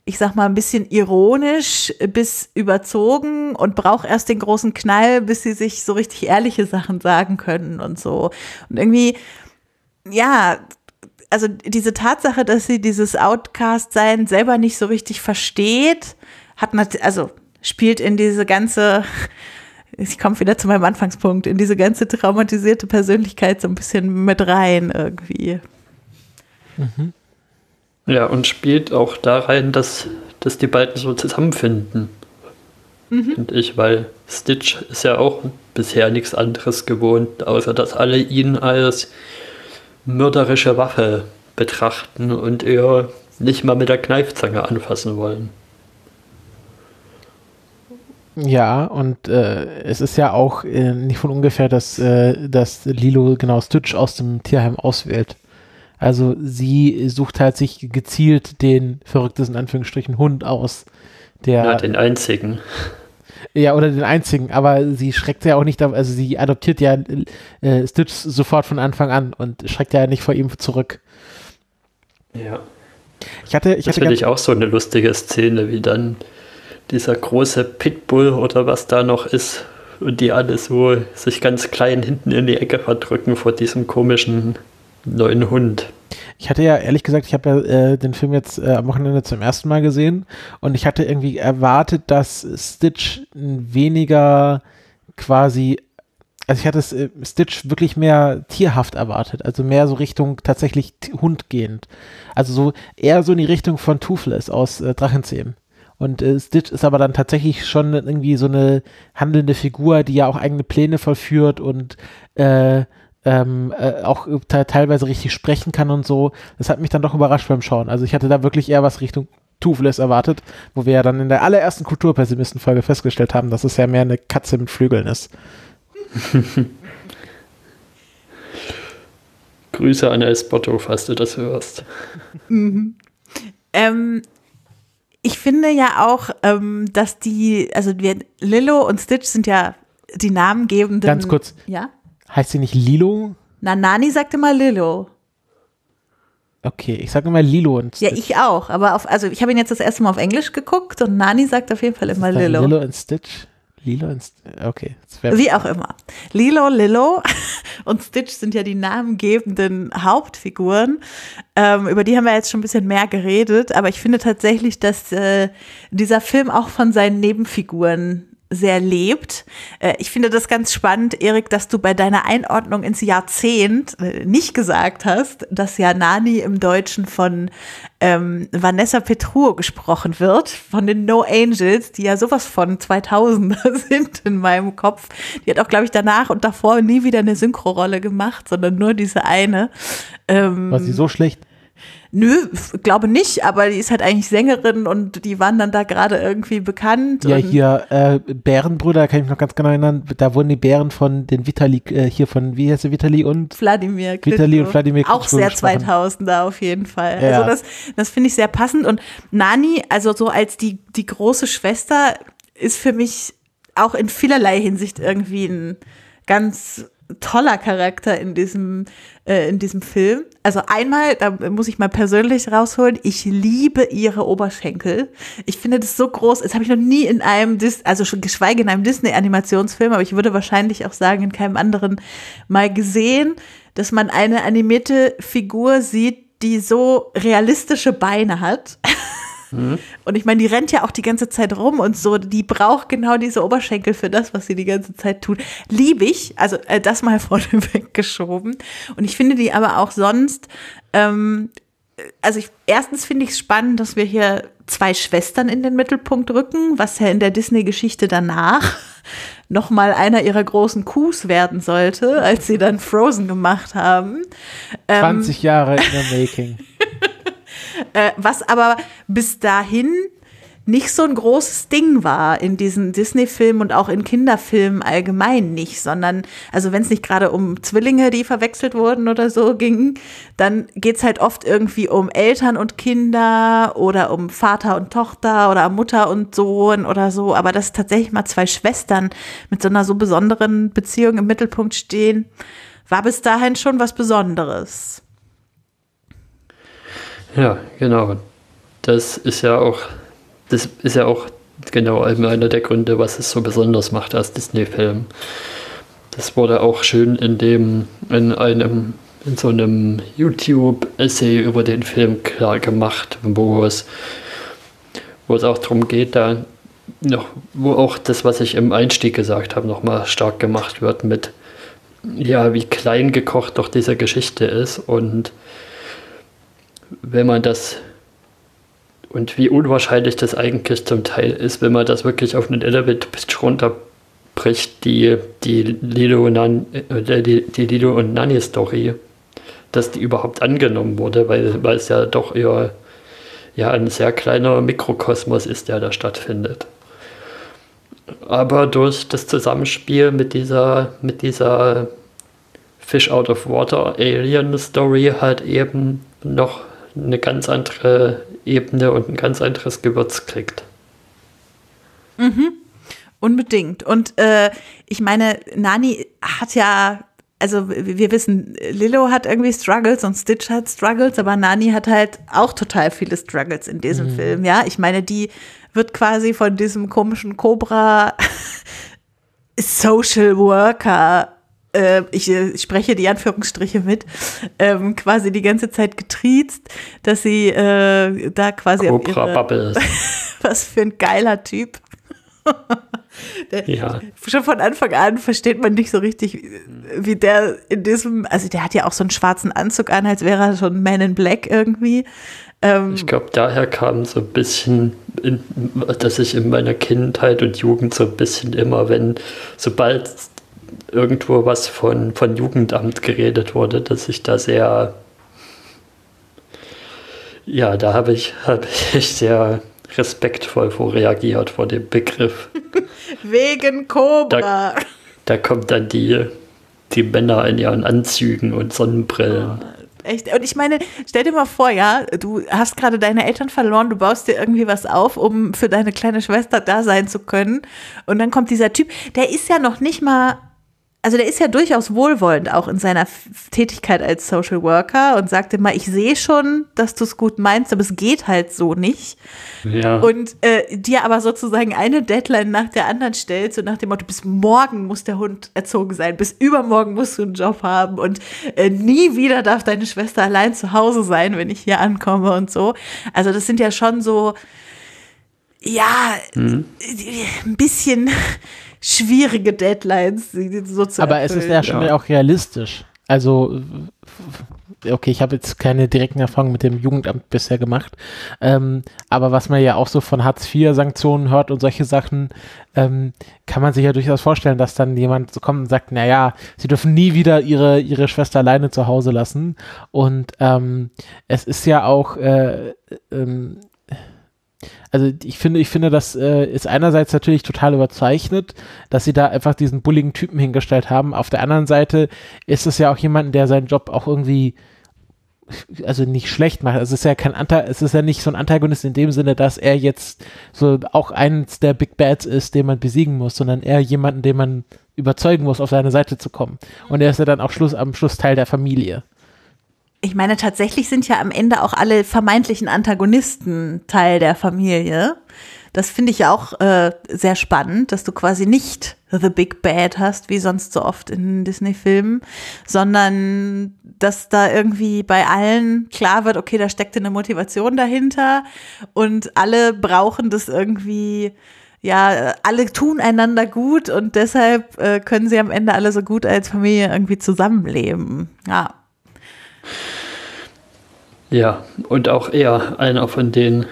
ich sag mal, ein bisschen ironisch bis überzogen und braucht erst den großen Knall, bis sie sich so richtig ehrliche Sachen sagen können und so. Und irgendwie, ja, also diese Tatsache, dass sie dieses Outcast-Sein selber nicht so richtig versteht, hat also spielt in diese ganze, ich komme wieder zu meinem Anfangspunkt, in diese ganze traumatisierte Persönlichkeit so ein bisschen mit rein irgendwie. Mhm. Ja, und spielt auch da rein, dass, dass die beiden so zusammenfinden. Mhm. Finde ich, weil Stitch ist ja auch bisher nichts anderes gewohnt, außer dass alle ihn als mörderische Waffe betrachten und eher nicht mal mit der Kneifzange anfassen wollen. Ja, und äh, es ist ja auch äh, nicht von ungefähr, dass, äh, dass Lilo genau Stitch aus dem Tierheim auswählt. Also sie sucht halt sich gezielt den verrücktesten Anführungsstrichen Hund aus. Der, ja, den einzigen. Ja, oder den einzigen, aber sie schreckt ja auch nicht, also sie adoptiert ja äh, Stitch sofort von Anfang an und schreckt ja nicht vor ihm zurück. Ja. Ich hatte, ich das hatte finde ich auch so eine lustige Szene, wie dann dieser große Pitbull oder was da noch ist und die alle so sich ganz klein hinten in die Ecke verdrücken vor diesem komischen neuen Hund. Ich hatte ja ehrlich gesagt, ich habe ja äh, den Film jetzt äh, am Wochenende zum ersten Mal gesehen und ich hatte irgendwie erwartet, dass Stitch weniger quasi, also ich hatte äh, Stitch wirklich mehr tierhaft erwartet, also mehr so Richtung tatsächlich Hund gehend. Also so eher so in die Richtung von Toothless aus äh, Drachenzähmen. Und äh, Stitch ist aber dann tatsächlich schon irgendwie so eine handelnde Figur, die ja auch eigene Pläne vollführt und äh, ähm, äh, auch teilweise richtig sprechen kann und so. Das hat mich dann doch überrascht beim Schauen. Also ich hatte da wirklich eher was Richtung Toothless erwartet, wo wir ja dann in der allerersten Kulturpessimisten-Folge festgestellt haben, dass es ja mehr eine Katze mit Flügeln ist. Grüße an Esbotto, falls du das hörst. Mhm. Ähm, ich finde ja auch, ähm, dass die, also wir, Lillo und Stitch sind ja die namengebenden. Ganz kurz. Ja? Heißt sie nicht Lilo? Na, Nani sagt immer Lilo. Okay, ich sage immer Lilo und Stitch. Ja, ich auch. Aber auf, also ich habe ihn jetzt das erste Mal auf Englisch geguckt und Nani sagt auf jeden Fall immer Lilo. Lilo und Stitch? Lilo und Stitch. Okay. Wie auch immer. Lilo, Lilo und Stitch sind ja die namengebenden Hauptfiguren. Ähm, über die haben wir jetzt schon ein bisschen mehr geredet, aber ich finde tatsächlich, dass äh, dieser Film auch von seinen Nebenfiguren sehr lebt. Äh, ich finde das ganz spannend, Erik, dass du bei deiner Einordnung ins Jahrzehnt äh, nicht gesagt hast, dass ja Nani im Deutschen von ähm, Vanessa Petruo gesprochen wird, von den No Angels, die ja sowas von 2000er sind in meinem Kopf. Die hat auch, glaube ich, danach und davor nie wieder eine Synchro-Rolle gemacht, sondern nur diese eine. Ähm, War sie so schlecht? Nö, glaube nicht, aber die ist halt eigentlich Sängerin und die waren dann da gerade irgendwie bekannt. Ja, hier äh, Bärenbrüder, kann ich mich noch ganz genau erinnern, da wurden die Bären von den Vitali, äh, hier von, wie heißt der, Vitali und? Wladimir Klitschko. Vitali und Wladimir Klitschko Auch sehr 2000er auf jeden Fall. Ja. Also das, das finde ich sehr passend und Nani, also so als die, die große Schwester, ist für mich auch in vielerlei Hinsicht irgendwie ein ganz toller Charakter in diesem, äh, in diesem Film. Also einmal, da muss ich mal persönlich rausholen, ich liebe ihre Oberschenkel. Ich finde das so groß. Das habe ich noch nie in einem, Dis also schon geschweige in einem Disney-Animationsfilm, aber ich würde wahrscheinlich auch sagen, in keinem anderen mal gesehen, dass man eine animierte Figur sieht, die so realistische Beine hat. Mhm. Und ich meine, die rennt ja auch die ganze Zeit rum und so, die braucht genau diese Oberschenkel für das, was sie die ganze Zeit tut. Liebe ich, also äh, das mal vorne weggeschoben. Und ich finde die aber auch sonst, ähm, also ich, erstens finde ich es spannend, dass wir hier zwei Schwestern in den Mittelpunkt rücken, was ja in der Disney-Geschichte danach nochmal einer ihrer großen Coups werden sollte, als sie dann Frozen gemacht haben. 20 ähm, Jahre in the making. Äh, was aber bis dahin nicht so ein großes Ding war in diesen Disney-Filmen und auch in Kinderfilmen allgemein nicht, sondern, also wenn es nicht gerade um Zwillinge, die verwechselt wurden oder so ging, dann geht's halt oft irgendwie um Eltern und Kinder oder um Vater und Tochter oder Mutter und Sohn oder so, aber dass tatsächlich mal zwei Schwestern mit so einer so besonderen Beziehung im Mittelpunkt stehen, war bis dahin schon was Besonderes. Ja, genau. Das ist ja auch, das ist ja auch genau einer der Gründe, was es so besonders macht als Disney-Film. Das wurde auch schön in dem, in einem, in so einem YouTube-Essay über den Film klar gemacht, wo es, wo es auch darum geht, da noch, wo auch das, was ich im Einstieg gesagt habe, nochmal stark gemacht wird mit, ja, wie klein gekocht doch diese Geschichte ist und wenn man das und wie unwahrscheinlich das eigentlich zum Teil ist, wenn man das wirklich auf einen Elevator Pitch runterbricht, die, die Lilo, und Nan, äh, die, die Lilo und Nani Story, dass die überhaupt angenommen wurde, weil, weil es ja doch eher ja, ein sehr kleiner Mikrokosmos ist, der da stattfindet. Aber durch das Zusammenspiel mit dieser, mit dieser Fish out of Water Alien Story halt eben noch eine ganz andere Ebene und ein ganz anderes Gewürz kriegt. Mhm. Unbedingt. Und äh, ich meine, Nani hat ja, also wir wissen, Lilo hat irgendwie Struggles und Stitch hat Struggles, aber Nani hat halt auch total viele Struggles in diesem mhm. Film. Ja, ich meine, die wird quasi von diesem komischen Cobra Social Worker äh, ich, äh, ich, spreche die Anführungsstriche mit, ähm, quasi die ganze Zeit getriezt, dass sie äh, da quasi Cobra Bubble. was für ein geiler Typ. der, ja. Schon von Anfang an versteht man nicht so richtig, wie der in diesem, also der hat ja auch so einen schwarzen Anzug an, als wäre er schon Man in Black irgendwie. Ähm, ich glaube, daher kam so ein bisschen, in, dass ich in meiner Kindheit und Jugend so ein bisschen immer, wenn, sobald irgendwo was von, von Jugendamt geredet wurde, dass ich da sehr, ja, da habe ich, hab ich sehr respektvoll vor reagiert vor dem Begriff. Wegen Cobra. Da, da kommt dann die, die Männer in ihren Anzügen und Sonnenbrillen. Oh, echt. Und ich meine, stell dir mal vor, ja, du hast gerade deine Eltern verloren, du baust dir irgendwie was auf, um für deine kleine Schwester da sein zu können. Und dann kommt dieser Typ, der ist ja noch nicht mal also der ist ja durchaus wohlwollend auch in seiner Tätigkeit als Social Worker und sagt immer, ich sehe schon, dass du es gut meinst, aber es geht halt so nicht. Ja. Und äh, dir aber sozusagen eine Deadline nach der anderen stellt, so nach dem Motto, bis morgen muss der Hund erzogen sein, bis übermorgen musst du einen Job haben und äh, nie wieder darf deine Schwester allein zu Hause sein, wenn ich hier ankomme und so. Also das sind ja schon so, ja, mhm. ein bisschen schwierige Deadlines so zu Aber erfüllen. es ist ja schon ja. auch realistisch. Also, okay, ich habe jetzt keine direkten Erfahrungen mit dem Jugendamt bisher gemacht, ähm, aber was man ja auch so von Hartz-IV-Sanktionen hört und solche Sachen, ähm, kann man sich ja durchaus vorstellen, dass dann jemand so kommt und sagt, naja, sie dürfen nie wieder ihre, ihre Schwester alleine zu Hause lassen. Und ähm, es ist ja auch äh, ähm, also ich finde, ich finde, das äh, ist einerseits natürlich total überzeichnet, dass sie da einfach diesen bulligen Typen hingestellt haben. Auf der anderen Seite ist es ja auch jemand, der seinen Job auch irgendwie also nicht schlecht macht. Also es ist ja kein Anta es ist ja nicht so ein Antagonist in dem Sinne, dass er jetzt so auch eins der Big Bads ist, den man besiegen muss, sondern eher jemanden, den man überzeugen muss, auf seine Seite zu kommen. Und er ist ja dann auch Schluss, am Schluss Teil der Familie. Ich meine, tatsächlich sind ja am Ende auch alle vermeintlichen Antagonisten Teil der Familie. Das finde ich ja auch äh, sehr spannend, dass du quasi nicht The Big Bad hast, wie sonst so oft in Disney-Filmen, sondern dass da irgendwie bei allen klar wird, okay, da steckt eine Motivation dahinter und alle brauchen das irgendwie ja, alle tun einander gut und deshalb äh, können sie am Ende alle so gut als Familie irgendwie zusammenleben. Ja. Ja, und auch er einer von den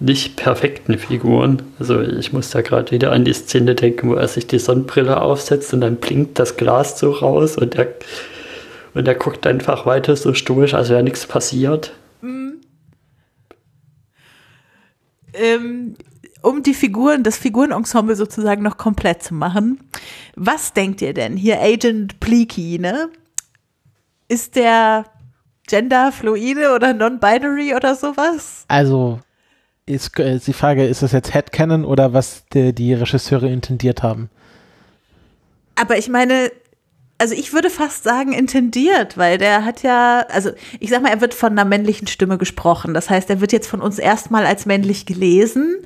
nicht perfekten Figuren. Also ich muss da gerade wieder an die Szene denken, wo er sich die Sonnenbrille aufsetzt und dann blinkt das Glas so raus und er, und er guckt einfach weiter so stoisch, als wäre nichts passiert. Mhm. Ähm, um die Figuren, das Figurenensemble sozusagen noch komplett zu machen. Was denkt ihr denn? Hier Agent Pleaky, ne? Ist der genderfluide oder non-binary oder sowas? Also, ist, ist äh, die Frage, ist das jetzt Headcanon oder was die, die Regisseure intendiert haben? Aber ich meine, also ich würde fast sagen intendiert, weil der hat ja, also ich sag mal, er wird von einer männlichen Stimme gesprochen. Das heißt, er wird jetzt von uns erstmal als männlich gelesen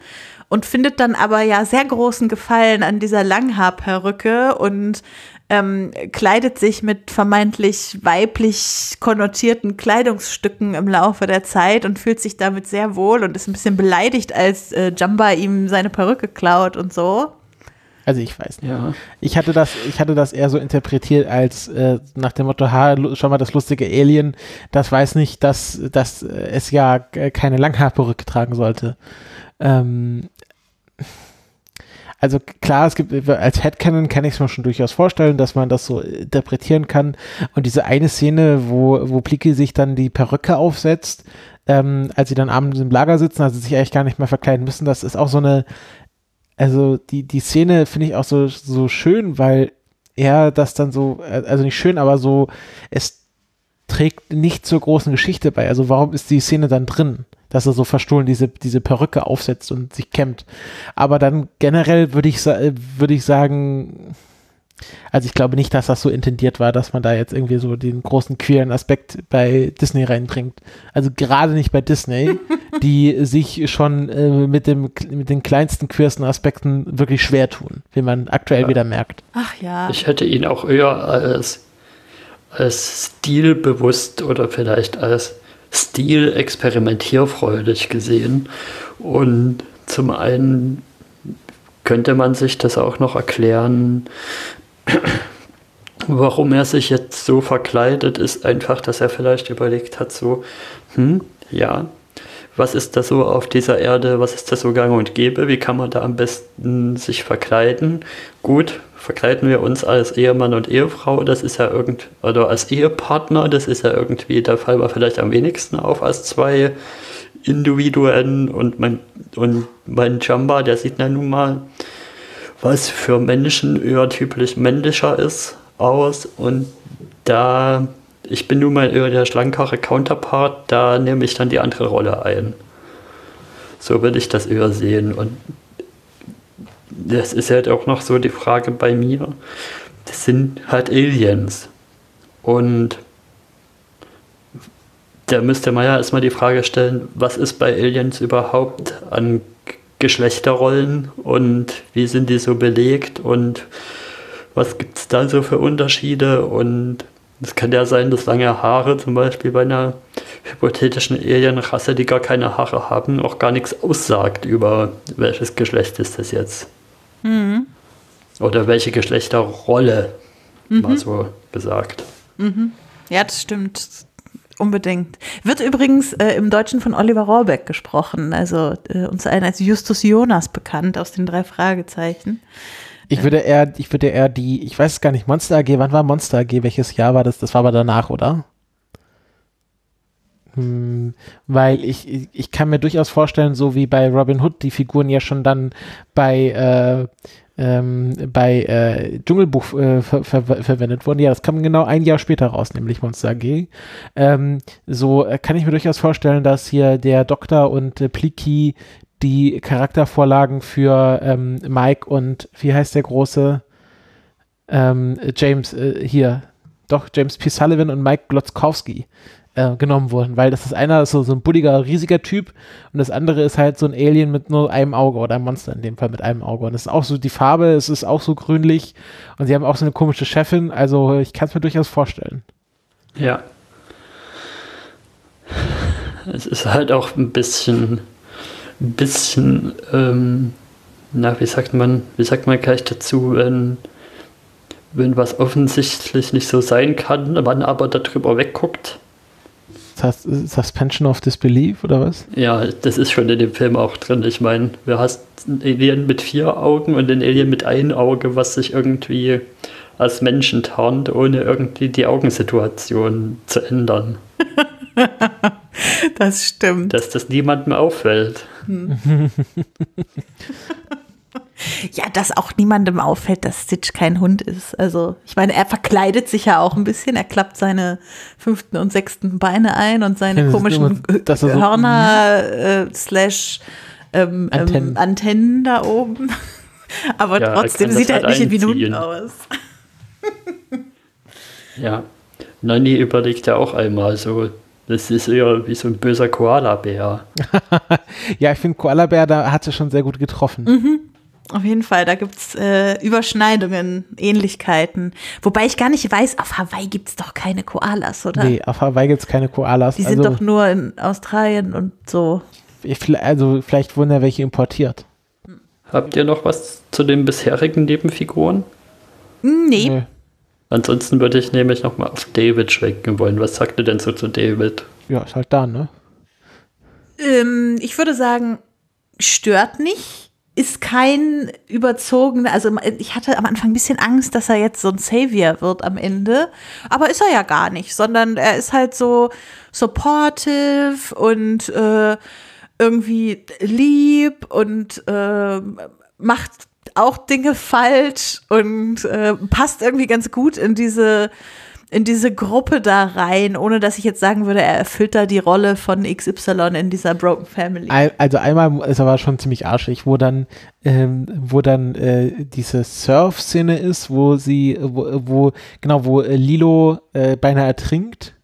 und findet dann aber ja sehr großen Gefallen an dieser Langhaarperücke und ähm, kleidet sich mit vermeintlich weiblich konnotierten Kleidungsstücken im Laufe der Zeit und fühlt sich damit sehr wohl und ist ein bisschen beleidigt, als äh, Jumba ihm seine Perücke klaut und so. Also ich weiß nicht. Ja. Ich hatte das, ich hatte das eher so interpretiert als äh, nach dem Motto, ha, schau mal, das lustige Alien, das weiß nicht, dass, dass es ja keine Langhaarperücke tragen sollte. Ähm, also klar, es gibt als Headcanon kann ich es mir schon durchaus vorstellen, dass man das so interpretieren kann. Und diese eine Szene, wo, wo Pliki sich dann die Perücke aufsetzt, ähm, als sie dann abends im Lager sitzen, also sich eigentlich gar nicht mehr verkleiden müssen, das ist auch so eine, also die, die Szene finde ich auch so, so schön, weil er das dann so, also nicht schön, aber so, es trägt nicht zur großen Geschichte bei. Also warum ist die Szene dann drin? Dass er so verstohlen diese, diese Perücke aufsetzt und sich kämmt. Aber dann generell würde ich, würde ich sagen, also ich glaube nicht, dass das so intendiert war, dass man da jetzt irgendwie so den großen queeren Aspekt bei Disney reinbringt. Also gerade nicht bei Disney, die sich schon äh, mit, dem, mit den kleinsten queersten Aspekten wirklich schwer tun, wie man aktuell ja. wieder merkt. Ach ja. Ich hätte ihn auch eher als, als stilbewusst oder vielleicht als Stil experimentierfreudig gesehen. Und zum einen könnte man sich das auch noch erklären, warum er sich jetzt so verkleidet, ist einfach, dass er vielleicht überlegt hat, so, hm, ja, was ist da so auf dieser Erde, was ist da so gang und gäbe, wie kann man da am besten sich verkleiden? Gut, verkleiden wir uns als Ehemann und Ehefrau, das ist ja irgend, oder als Ehepartner, das ist ja irgendwie, der Fall war vielleicht am wenigsten auf als zwei Individuen. Und mein, und mein Jamba, der sieht ja nun mal, was für Menschen eher typisch männlicher ist, aus. Und da, ich bin nun mal eher der schlankere Counterpart, da nehme ich dann die andere Rolle ein. So würde ich das eher sehen. Und das ist halt auch noch so die Frage bei mir. Das sind halt Aliens. Und da müsste man ja erstmal die Frage stellen, was ist bei Aliens überhaupt an Geschlechterrollen und wie sind die so belegt und was gibt es da so für Unterschiede und es kann ja sein, dass lange Haare zum Beispiel bei einer hypothetischen Alienrasse, die gar keine Haare haben, auch gar nichts aussagt über welches Geschlecht ist das jetzt. Mhm. Oder welche Geschlechterrolle, mhm. mal so gesagt. Mhm. Ja, das stimmt. Unbedingt. Wird übrigens äh, im Deutschen von Oliver Rohrbeck gesprochen, also äh, uns allen als Justus Jonas bekannt aus den drei Fragezeichen. Ich würde eher, ich würde eher die, ich weiß gar nicht, Monster AG, wann war Monster AG? Welches Jahr war das? Das war aber danach, oder? Hm, weil ich, ich kann mir durchaus vorstellen, so wie bei Robin Hood die Figuren ja schon dann bei, äh, ähm, bei äh, Dschungelbuch äh, ver ver verwendet wurden. Ja, das kam genau ein Jahr später raus, nämlich Monster AG. Ähm, so äh, kann ich mir durchaus vorstellen, dass hier der Doktor und äh, Pliki die Charaktervorlagen für ähm, Mike und wie heißt der große ähm, James äh, hier, doch James P. Sullivan und Mike Glotzkowski äh, genommen wurden, weil das ist einer so, so ein bulliger, riesiger Typ und das andere ist halt so ein Alien mit nur einem Auge oder ein Monster in dem Fall mit einem Auge und das ist auch so die Farbe, es ist auch so grünlich und sie haben auch so eine komische Chefin, also ich kann es mir durchaus vorstellen. Ja. Es ist halt auch ein bisschen, ein bisschen, ähm, na, wie sagt man, wie sagt man gleich dazu, wenn, wenn was offensichtlich nicht so sein kann, man aber darüber wegguckt. Suspension of Disbelief oder was? Ja, das ist schon in dem Film auch drin. Ich meine, du hast ein Alien mit vier Augen und ein Alien mit einem Auge, was sich irgendwie als Menschen tarnt, ohne irgendwie die Augensituation zu ändern. das stimmt. Dass das niemandem auffällt. Hm. Ja, dass auch niemandem auffällt, dass Stitch kein Hund ist. Also, ich meine, er verkleidet sich ja auch ein bisschen. Er klappt seine fünften und sechsten Beine ein und seine ja, komischen immer, so Hörner äh, slash ähm, ähm Antennen. Ähm, Antennen. da oben. Aber ja, trotzdem sieht er halt nicht wie ein Hund aus. ja. Nani überlegt ja auch einmal so, das ist eher wie so ein böser Koala-Bär. ja, ich finde Koala-Bär, da hat sie schon sehr gut getroffen. Mhm. Auf jeden Fall, da gibt's äh, Überschneidungen, Ähnlichkeiten. Wobei ich gar nicht weiß, auf Hawaii gibt's doch keine Koalas, oder? Nee, auf Hawaii gibt's keine Koalas. Die sind also, doch nur in Australien und so. Also vielleicht wurden ja welche importiert. Habt ihr noch was zu den bisherigen Nebenfiguren? Hm, nee. nee. Ansonsten würde ich nämlich nochmal auf David schwenken wollen. Was sagt ihr denn so zu David? Ja, ist halt da, ne? Ähm, ich würde sagen, stört nicht ist kein überzogener, also ich hatte am Anfang ein bisschen Angst, dass er jetzt so ein Savior wird am Ende, aber ist er ja gar nicht, sondern er ist halt so supportive und äh, irgendwie lieb und äh, macht auch Dinge falsch und äh, passt irgendwie ganz gut in diese in diese Gruppe da rein, ohne dass ich jetzt sagen würde, er erfüllt da die Rolle von XY in dieser Broken Family. Also einmal er aber schon ziemlich arschig, wo dann, ähm, wo dann äh, diese Surf-Szene ist, wo sie, wo, wo genau, wo äh, Lilo äh, beinahe ertrinkt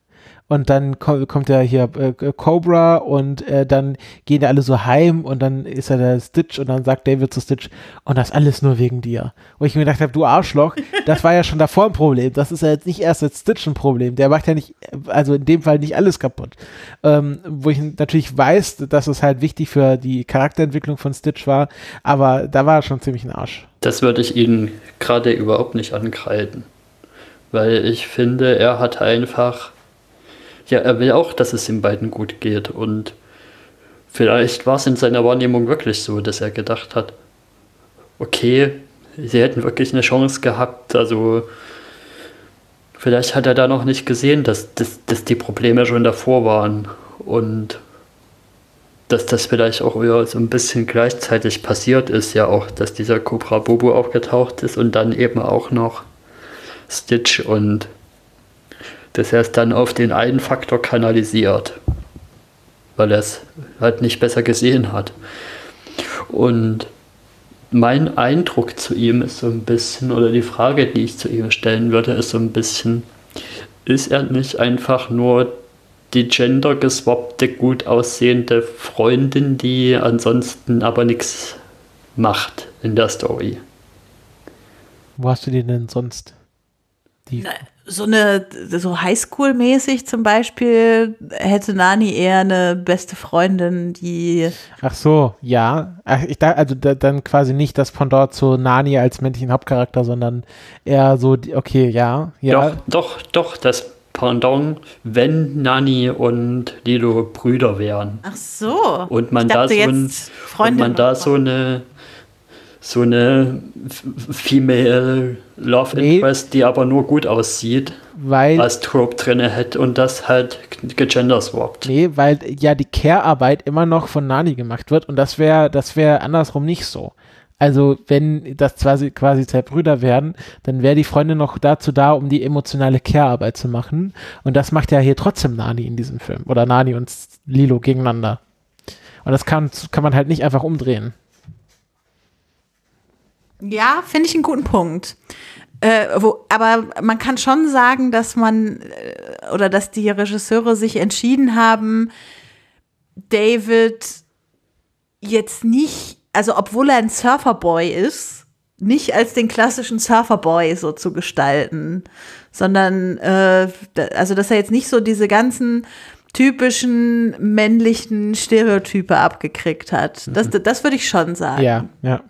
und dann kommt, kommt ja hier äh, Cobra und äh, dann gehen ja alle so heim und dann ist er der Stitch und dann sagt David zu Stitch und das alles nur wegen dir. Wo ich mir gedacht habe, du Arschloch, das war ja schon davor ein Problem. Das ist ja jetzt nicht erst als Stitch ein Problem. Der macht ja nicht, also in dem Fall nicht alles kaputt. Ähm, wo ich natürlich weiß, dass es halt wichtig für die Charakterentwicklung von Stitch war, aber da war er schon ziemlich ein Arsch. Das würde ich Ihnen gerade überhaupt nicht ankreiden. Weil ich finde, er hat einfach ja, er will auch, dass es den beiden gut geht. Und vielleicht war es in seiner Wahrnehmung wirklich so, dass er gedacht hat, okay, sie hätten wirklich eine Chance gehabt. Also vielleicht hat er da noch nicht gesehen, dass, dass, dass die Probleme schon davor waren. Und dass das vielleicht auch wieder so ein bisschen gleichzeitig passiert ist, ja auch, dass dieser Cobra Bobo aufgetaucht ist und dann eben auch noch Stitch und dass er es dann auf den einen Faktor kanalisiert, weil er es halt nicht besser gesehen hat. Und mein Eindruck zu ihm ist so ein bisschen, oder die Frage, die ich zu ihm stellen würde, ist so ein bisschen, ist er nicht einfach nur die gendergeswappte, gut aussehende Freundin, die ansonsten aber nichts macht in der Story? Wo hast du die denn sonst? Die Na, so eine, so Highschool-mäßig zum Beispiel, hätte Nani eher eine beste Freundin, die. Ach so, ja. Ach, ich da, also da, dann quasi nicht das Pendant zu Nani als männlichen Hauptcharakter, sondern eher so, okay, ja, ja. Doch, doch, doch, das Pendant, wenn Nani und Lilo Brüder wären. Ach so. Und man da so ein, und man da so eine so eine Female Love nee, Interest, die aber nur gut aussieht, weil, als Trope drin hätte und das halt gegenderswappt. Nee, weil ja die Care-Arbeit immer noch von Nani gemacht wird und das wäre das wäre andersrum nicht so. Also wenn das quasi, quasi zwei Brüder wären, dann wäre die Freundin noch dazu da, um die emotionale Care-Arbeit zu machen. Und das macht ja hier trotzdem Nani in diesem Film. Oder Nani und Lilo gegeneinander. Und das kann, kann man halt nicht einfach umdrehen. Ja, finde ich einen guten Punkt. Äh, wo, aber man kann schon sagen, dass man äh, oder dass die Regisseure sich entschieden haben, David jetzt nicht, also obwohl er ein Surferboy ist, nicht als den klassischen Surferboy so zu gestalten, sondern äh, also dass er jetzt nicht so diese ganzen typischen männlichen Stereotype abgekriegt hat. Das, mhm. das würde ich schon sagen. Ja, ja.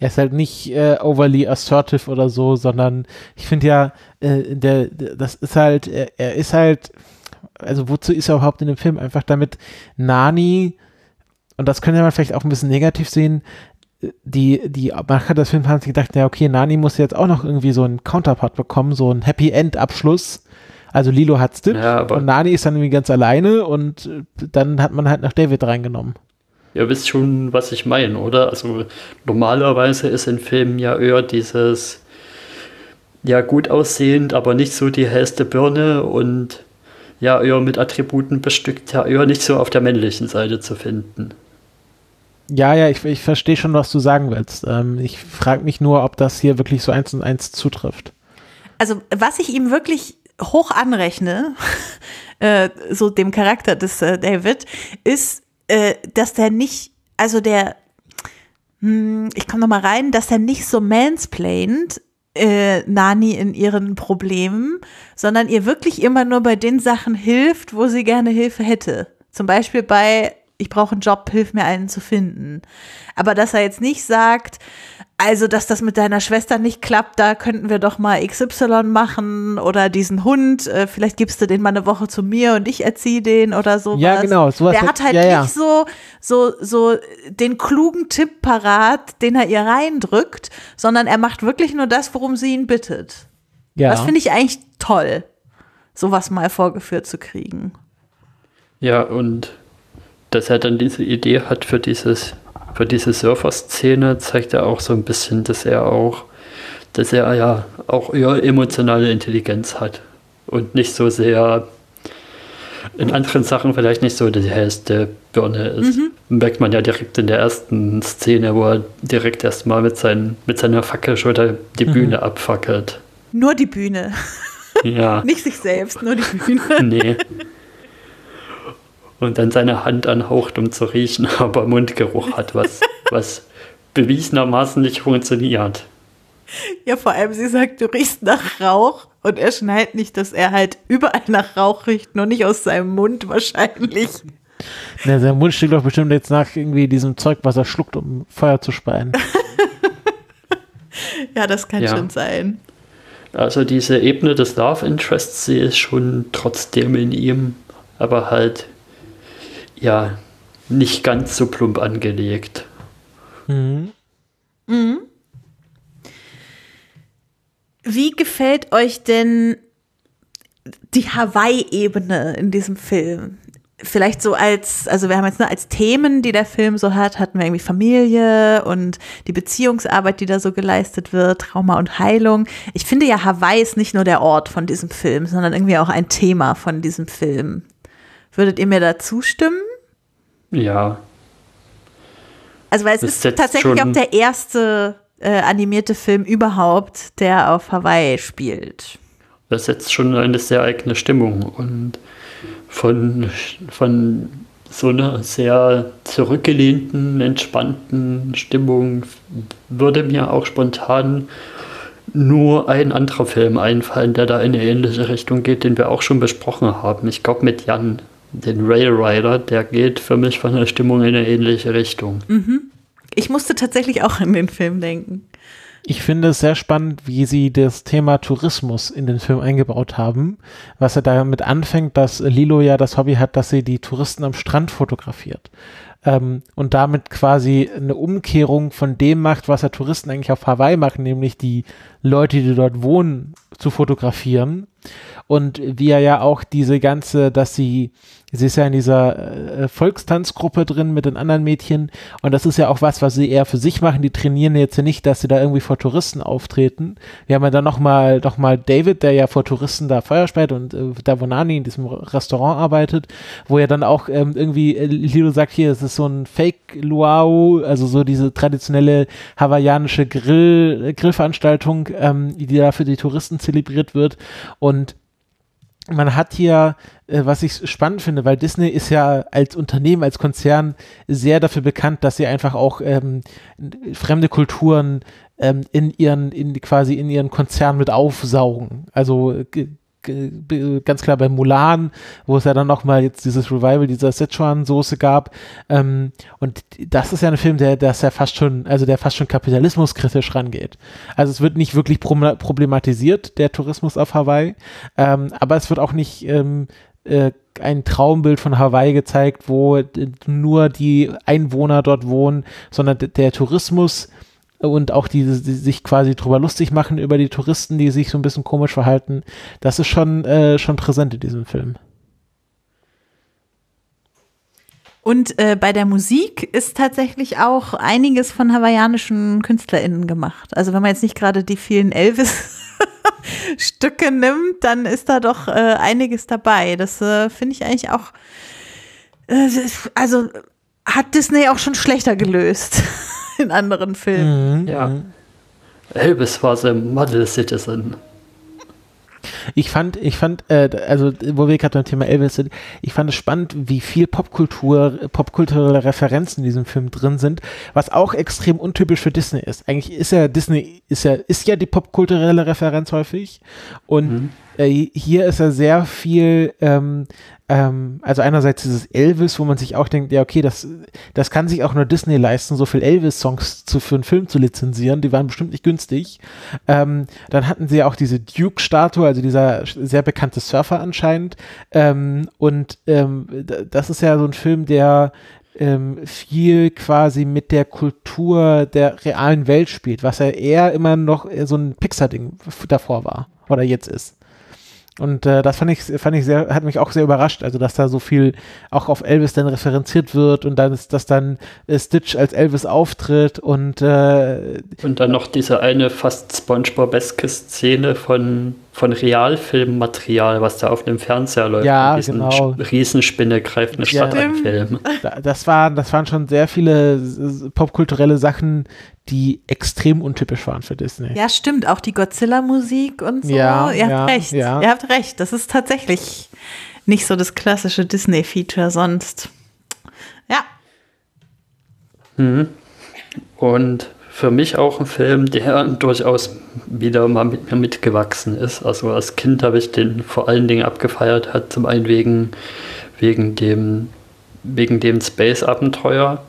Er ist halt nicht äh, overly assertive oder so, sondern ich finde ja, äh, der, der, das ist halt, er, er, ist halt, also wozu ist er überhaupt in dem Film? Einfach damit Nani, und das könnte man vielleicht auch ein bisschen negativ sehen, die, die Macher des Films haben sich gedacht, ja, okay, Nani muss jetzt auch noch irgendwie so einen Counterpart bekommen, so einen Happy End Abschluss. Also Lilo hat's Dip ja, und Nani ist dann irgendwie ganz alleine und dann hat man halt noch David reingenommen. Ihr wisst schon, was ich meine, oder? Also normalerweise ist in Filmen ja eher dieses ja gut aussehend, aber nicht so die hellste Birne und ja eher mit Attributen bestückt, ja eher nicht so auf der männlichen Seite zu finden. Ja, ja, ich, ich verstehe schon, was du sagen willst. Ähm, ich frage mich nur, ob das hier wirklich so eins und eins zutrifft. Also, was ich ihm wirklich hoch anrechne, äh, so dem Charakter des äh, David, ist, äh, dass der nicht, also der, hm, ich komme noch mal rein, dass er nicht so mansplaint, äh, Nani in ihren Problemen, sondern ihr wirklich immer nur bei den Sachen hilft, wo sie gerne Hilfe hätte. Zum Beispiel bei ich brauche einen Job, hilf mir einen zu finden. Aber dass er jetzt nicht sagt, also, dass das mit deiner Schwester nicht klappt, da könnten wir doch mal XY machen oder diesen Hund, äh, vielleicht gibst du den mal eine Woche zu mir und ich erziehe den oder so. Ja, genau. Sowas Der hat halt ja, ja. nicht so, so, so den klugen Tipp parat, den er ihr reindrückt, sondern er macht wirklich nur das, worum sie ihn bittet. Ja. Das finde ich eigentlich toll, sowas mal vorgeführt zu kriegen. Ja, und dass er dann diese Idee hat für dieses für diese Surfer-Szene zeigt er auch so ein bisschen, dass er auch dass er ja auch eher emotionale Intelligenz hat und nicht so sehr in anderen Sachen vielleicht nicht so die hellste Birne ist. Mhm. Merkt man ja direkt in der ersten Szene, wo er direkt erstmal mit, sein, mit seiner Fackel schon die mhm. Bühne abfackelt. Nur die Bühne. Ja. nicht sich selbst, nur die Bühne. nee und dann seine Hand anhaucht, um zu riechen, aber Mundgeruch hat, was, was bewiesenermaßen nicht funktioniert. Ja, vor allem, sie sagt, du riechst nach Rauch und er schnallt nicht, dass er halt überall nach Rauch riecht, nur nicht aus seinem Mund wahrscheinlich. Ja, sein Mund steht doch bestimmt jetzt nach irgendwie diesem Zeug, was er schluckt, um Feuer zu speien. ja, das kann ja. schon sein. Also diese Ebene des Love Interests, sie ist schon trotzdem in ihm, aber halt ja nicht ganz so plump angelegt. Mhm. Mhm. Wie gefällt euch denn die Hawaii-Ebene in diesem Film? Vielleicht so als, also wir haben jetzt nur als Themen, die der Film so hat, hatten wir irgendwie Familie und die Beziehungsarbeit, die da so geleistet wird, Trauma und Heilung. Ich finde ja, Hawaii ist nicht nur der Ort von diesem Film, sondern irgendwie auch ein Thema von diesem Film. Würdet ihr mir da zustimmen? Ja. Also, weil es das ist tatsächlich auch der erste äh, animierte Film überhaupt, der auf Hawaii spielt. Das setzt schon eine sehr eigene Stimmung und von, von so einer sehr zurückgelehnten, entspannten Stimmung würde mir auch spontan nur ein anderer Film einfallen, der da in eine ähnliche Richtung geht, den wir auch schon besprochen haben. Ich glaube mit Jan den Rail Rider, der geht für mich von der Stimmung in eine ähnliche Richtung. Mhm. Ich musste tatsächlich auch an den Film denken. Ich finde es sehr spannend, wie sie das Thema Tourismus in den Film eingebaut haben. Was er damit anfängt, dass Lilo ja das Hobby hat, dass sie die Touristen am Strand fotografiert. ähm, und damit quasi eine Umkehrung von dem macht, was ja Touristen eigentlich auf Hawaii machen, nämlich die Leute, die dort wohnen, zu fotografieren. Und wie er ja auch diese ganze, dass sie Sie ist ja in dieser äh, Volkstanzgruppe drin mit den anderen Mädchen und das ist ja auch was, was sie eher für sich machen. Die trainieren jetzt ja nicht, dass sie da irgendwie vor Touristen auftreten. Wir haben ja dann nochmal noch mal David, der ja vor Touristen da Feuer speit und äh, Davonani in diesem Restaurant arbeitet, wo er dann auch ähm, irgendwie, äh, Lilo sagt hier, es ist so ein Fake-Luau, also so diese traditionelle hawaiianische Grill, Grillveranstaltung, ähm, die da für die Touristen zelebriert wird und man hat hier, äh, was ich spannend finde, weil Disney ist ja als Unternehmen, als Konzern sehr dafür bekannt, dass sie einfach auch ähm, fremde Kulturen ähm, in ihren, in quasi in ihren Konzern mit aufsaugen. Also ganz klar bei Mulan, wo es ja dann nochmal jetzt dieses Revival dieser Szechuan-Soße gab. Ähm, und das ist ja ein Film, der, der ist ja fast schon, also der fast schon kapitalismuskritisch rangeht. Also es wird nicht wirklich problematisiert, der Tourismus auf Hawaii, ähm, aber es wird auch nicht ähm, äh, ein Traumbild von Hawaii gezeigt, wo nur die Einwohner dort wohnen, sondern der Tourismus und auch die, die sich quasi drüber lustig machen über die Touristen, die sich so ein bisschen komisch verhalten, das ist schon, äh, schon präsent in diesem Film. Und äh, bei der Musik ist tatsächlich auch einiges von hawaiianischen KünstlerInnen gemacht. Also wenn man jetzt nicht gerade die vielen Elvis-Stücke nimmt, dann ist da doch äh, einiges dabei. Das äh, finde ich eigentlich auch, äh, also hat Disney auch schon schlechter gelöst. in anderen Filmen. Mhm. Ja. Elvis war so ein Model Citizen. Ich fand, ich fand, äh, also wo wir gerade beim Thema Elvis sind, ich fand es spannend, wie viel Popkultur, popkulturelle Referenzen in diesem Film drin sind, was auch extrem untypisch für Disney ist. Eigentlich ist ja Disney, ist ja, ist ja die popkulturelle Referenz häufig und mhm. äh, hier ist er sehr viel ähm, ähm, also einerseits dieses Elvis, wo man sich auch denkt, ja, okay, das, das kann sich auch nur Disney leisten, so viel Elvis-Songs zu, für einen Film zu lizenzieren, die waren bestimmt nicht günstig. Ähm, dann hatten sie ja auch diese Duke-Statue, also dieser sehr bekannte Surfer anscheinend. Ähm, und ähm, das ist ja so ein Film, der ähm, viel quasi mit der Kultur der realen Welt spielt, was ja eher immer noch so ein Pixar-Ding davor war oder jetzt ist. Und äh, das fand ich, fand ich sehr, hat mich auch sehr überrascht, also dass da so viel auch auf Elvis dann referenziert wird und dann ist, dass dann äh, Stitch als Elvis auftritt und äh, und dann noch diese eine fast SpongeBob-eske Szene von von Realfilmmaterial, was da auf dem Fernseher läuft. Ja, genau. Riesenspinne greift eine Stadt ja, an Film. Das waren, das waren schon sehr viele popkulturelle Sachen, die extrem untypisch waren für Disney. Ja, stimmt. Auch die Godzilla-Musik und so. Ja, Ihr habt ja, recht. Ja. Ihr habt recht. Das ist tatsächlich nicht so das klassische Disney-Feature sonst. Ja. Mhm. Und für mich auch ein Film, der durchaus wieder mal mit mir mitgewachsen ist. Also als Kind habe ich den vor allen Dingen abgefeiert, hat zum einen wegen, wegen dem, wegen dem Space-Abenteuer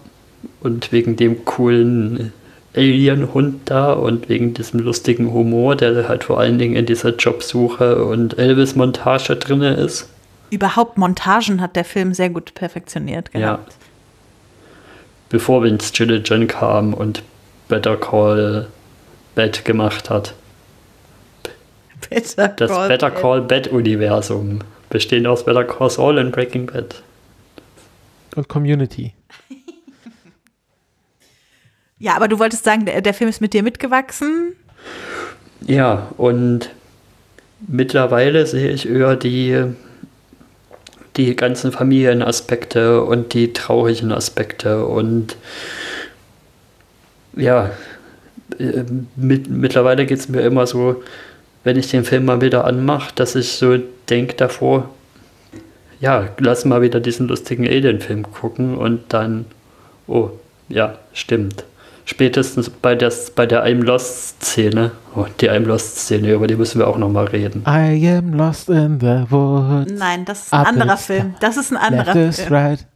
und wegen dem coolen Alien-Hund da und wegen diesem lustigen Humor, der halt vor allen Dingen in dieser Jobsuche und Elvis-Montage drin ist. Überhaupt Montagen hat der Film sehr gut perfektioniert gehabt. Ja. Bevor Vince Gilligan kam und Better Call Bad gemacht hat. Better das Call Better Call Bad Universum, bestehend aus Better Call Saul und Breaking Bad. Und Community. ja, aber du wolltest sagen, der, der Film ist mit dir mitgewachsen? Ja, und mittlerweile sehe ich eher die, die ganzen Familienaspekte und die traurigen Aspekte und ja, äh, mit, mittlerweile geht es mir immer so, wenn ich den Film mal wieder anmache, dass ich so denke davor, ja, lass mal wieder diesen lustigen Alien-Film gucken und dann, oh, ja, stimmt. Spätestens bei der, bei der I'm Lost-Szene, oh, die I'm Lost-Szene, über die müssen wir auch nochmal reden. I am lost in the woods. Nein, das ist ein anderer Film. Das ist ein anderer Film. Right.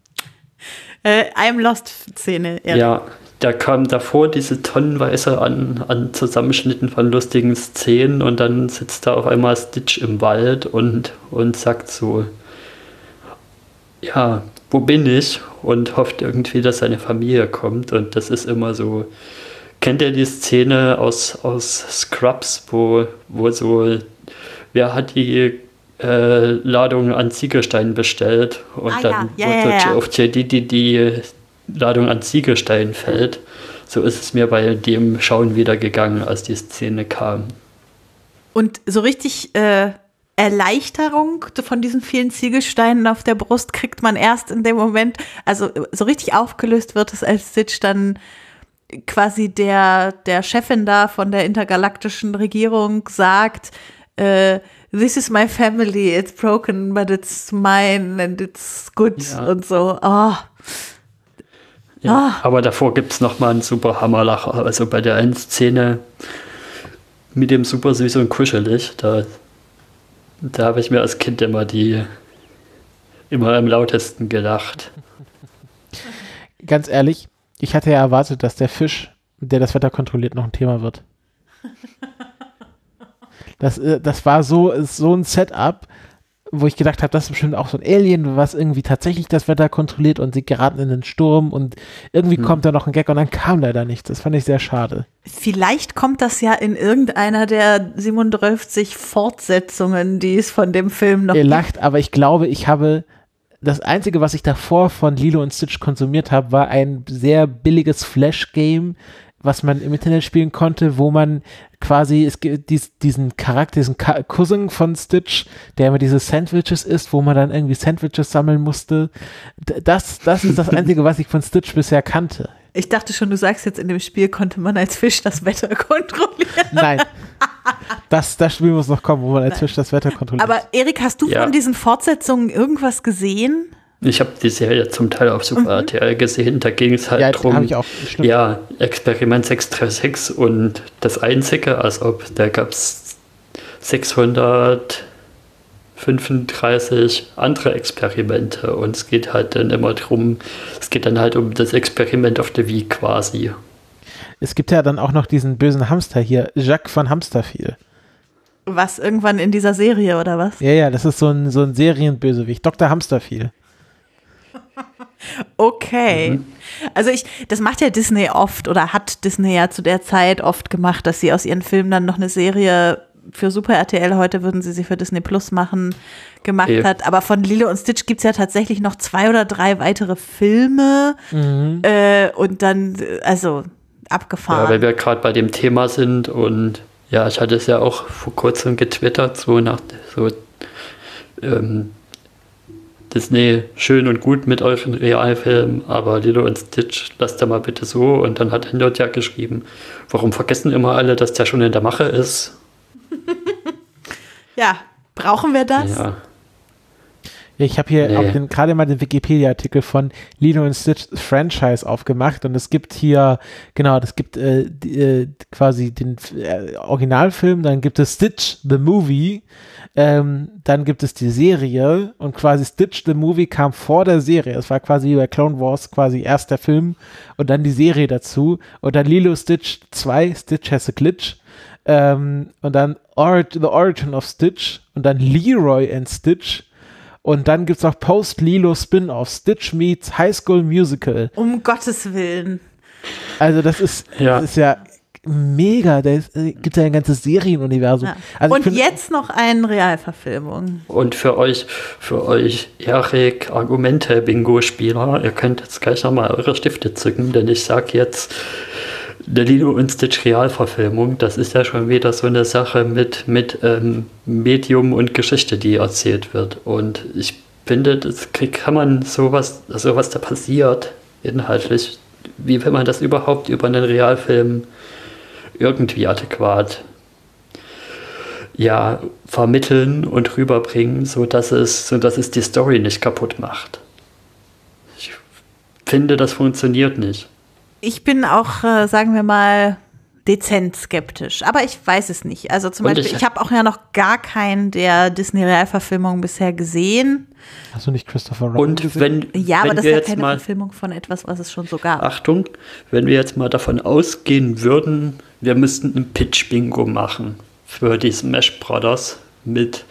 Äh, I'm Lost-Szene. Ja, da kam davor diese tonnenweise an, an Zusammenschnitten von lustigen Szenen und dann sitzt da auf einmal Stitch im Wald und, und sagt so, ja, wo bin ich? Und hofft irgendwie, dass seine Familie kommt. Und das ist immer so. Kennt ihr die Szene aus, aus Scrubs, wo, wo so, wer hat die äh, Ladung an Ziegelsteinen bestellt und Ah, dann ja. Ja, wird ja, ja. auf die, die, die Ladung an Ziegelsteinen fällt. So ist es mir bei dem Schauen wieder gegangen, als die Szene kam. Und so richtig äh, Erleichterung von diesen vielen Ziegelsteinen auf der Brust kriegt man erst in dem Moment, also so richtig aufgelöst wird es, als Stitch dann quasi der, der Chefin da von der intergalaktischen Regierung sagt, äh, This is my family, it's broken, but it's mine and it's good Ja. und so. Oh. Ja, Ah. Aber davor gibt es nochmal einen super Hammerlacher. Also bei der einen Szene mit dem super süß und kuschelig, da, da habe ich mir als Kind immer die immer am lautesten gelacht. Ganz ehrlich, ich hatte ja erwartet, dass der Fisch, der das Wetter kontrolliert, noch ein Thema wird. Das, äh, das war so, so ein Setup, wo ich gedacht habe, das ist bestimmt auch so ein Alien, was irgendwie tatsächlich das Wetter kontrolliert und sie geraten in den Sturm und irgendwie kommt da noch ein Gag und dann kam leider nichts. Das fand ich sehr schade. Vielleicht kommt das ja in irgendeiner der 37 Fortsetzungen, die es von dem Film noch Ihr gibt. lacht, aber ich glaube, ich habe das Einzige, was ich davor von Lilo und Stitch konsumiert habe, war ein sehr billiges Flash-Game, was man im Internet spielen konnte, wo man quasi, es gibt dies, diesen Charakter, diesen Ka Cousin von Stitch, der immer diese Sandwiches isst, wo man dann irgendwie Sandwiches sammeln musste. D- Das, das ist das Einzige, was ich von Stitch bisher kannte. Ich dachte schon, du sagst jetzt, in dem Spiel konnte man als Fisch das Wetter kontrollieren. Nein. Das, das Spiel muss noch kommen, wo man als Fisch das Wetter kontrolliert. Aber Erik, hast du Ja. von diesen Fortsetzungen irgendwas gesehen? Ich habe die Serie zum Teil auf Super RTL gesehen, da ging es halt ja, drum. Ja, Experiment 636 und das Einzige, als ob da gab es 635 andere Experimente und es geht halt dann immer drum, es geht dann halt um das Experiment auf der Wii quasi. Es gibt ja dann auch noch diesen bösen Hamster hier, Jacques von Hamsterfiel. Was irgendwann in dieser Serie oder was? Ja, ja, das ist so ein, so ein Serienbösewicht. Dr. Hamsterfiel. Okay. Mhm. Also ich, das macht ja Disney oft oder hat Disney ja zu der Zeit oft gemacht, dass sie aus ihren Filmen dann noch eine Serie für Super RTL, heute würden sie sie für Disney Plus machen, gemacht Okay. hat. Aber von Lilo und Stitch gibt's ja tatsächlich noch zwei oder drei weitere Filme Mhm. äh, und dann, also Ja, abgefahren. weil wir gerade bei dem Thema sind und ja, ich hatte es ja auch vor kurzem getwittert, so nach so ähm, Disney schön und gut mit euren Realfilmen, aber Lilo und Stitch lasst da mal bitte so. Und dann hat Hendot ja geschrieben, warum vergessen immer alle, dass der schon in der Mache ist? ja, brauchen wir das? Ja, ich habe hier Nee. gerade mal den Wikipedia-Artikel von Lilo und Stitch Franchise aufgemacht und es gibt hier, genau, es gibt äh, die, äh, quasi den äh, Originalfilm, dann gibt es Stitch the Movie, ähm, dann gibt es die Serie und quasi Stitch the Movie kam vor der Serie. Es war quasi wie bei Clone Wars quasi erst der Film und dann die Serie dazu und dann Lilo Stitch 2, Stitch has a Glitch. Ähm, und dann Orig The Origin of Stitch und dann Leroy and Stitch und dann gibt's auch Post-Lilo Spin-Off, Stitch Meets High School Musical. Um Gottes Willen. Also das ist, Ja. das ist ja mega. Da äh, gibt ja ein ganzes Serienuniversum. Ja. Also und find- jetzt noch eine Realverfilmung. und für euch, für euch Erik Argumente-Bingo-Spieler, ihr könnt jetzt gleich nochmal eure Stifte zücken, denn ich sag jetzt, der Lilo und Stitch Realverfilmung, das ist ja schon wieder so eine Sache mit, mit ähm, Medium und Geschichte, die erzählt wird. Und ich finde, das kann man sowas, also was da passiert, inhaltlich, wie will man das überhaupt über einen Realfilm irgendwie adäquat ja, vermitteln und rüberbringen, so dass es, so dass es die Story nicht kaputt macht. Ich finde, das funktioniert nicht. Ich bin auch, äh, sagen wir mal, dezent skeptisch. Aber ich weiß es nicht. Also zum Und Beispiel, ich- ich, habe auch ja noch gar keinen der Disney-Realverfilmungen bisher gesehen. Hast du nicht Christopher Robin Und gesehen? wenn, Ja, wenn aber das wir ist ja keine mal, Verfilmung von etwas, was es schon so gab. Achtung, wenn wir jetzt mal davon ausgehen würden, wir müssten ein Pitch-Bingo machen für die Smash Brothers mit,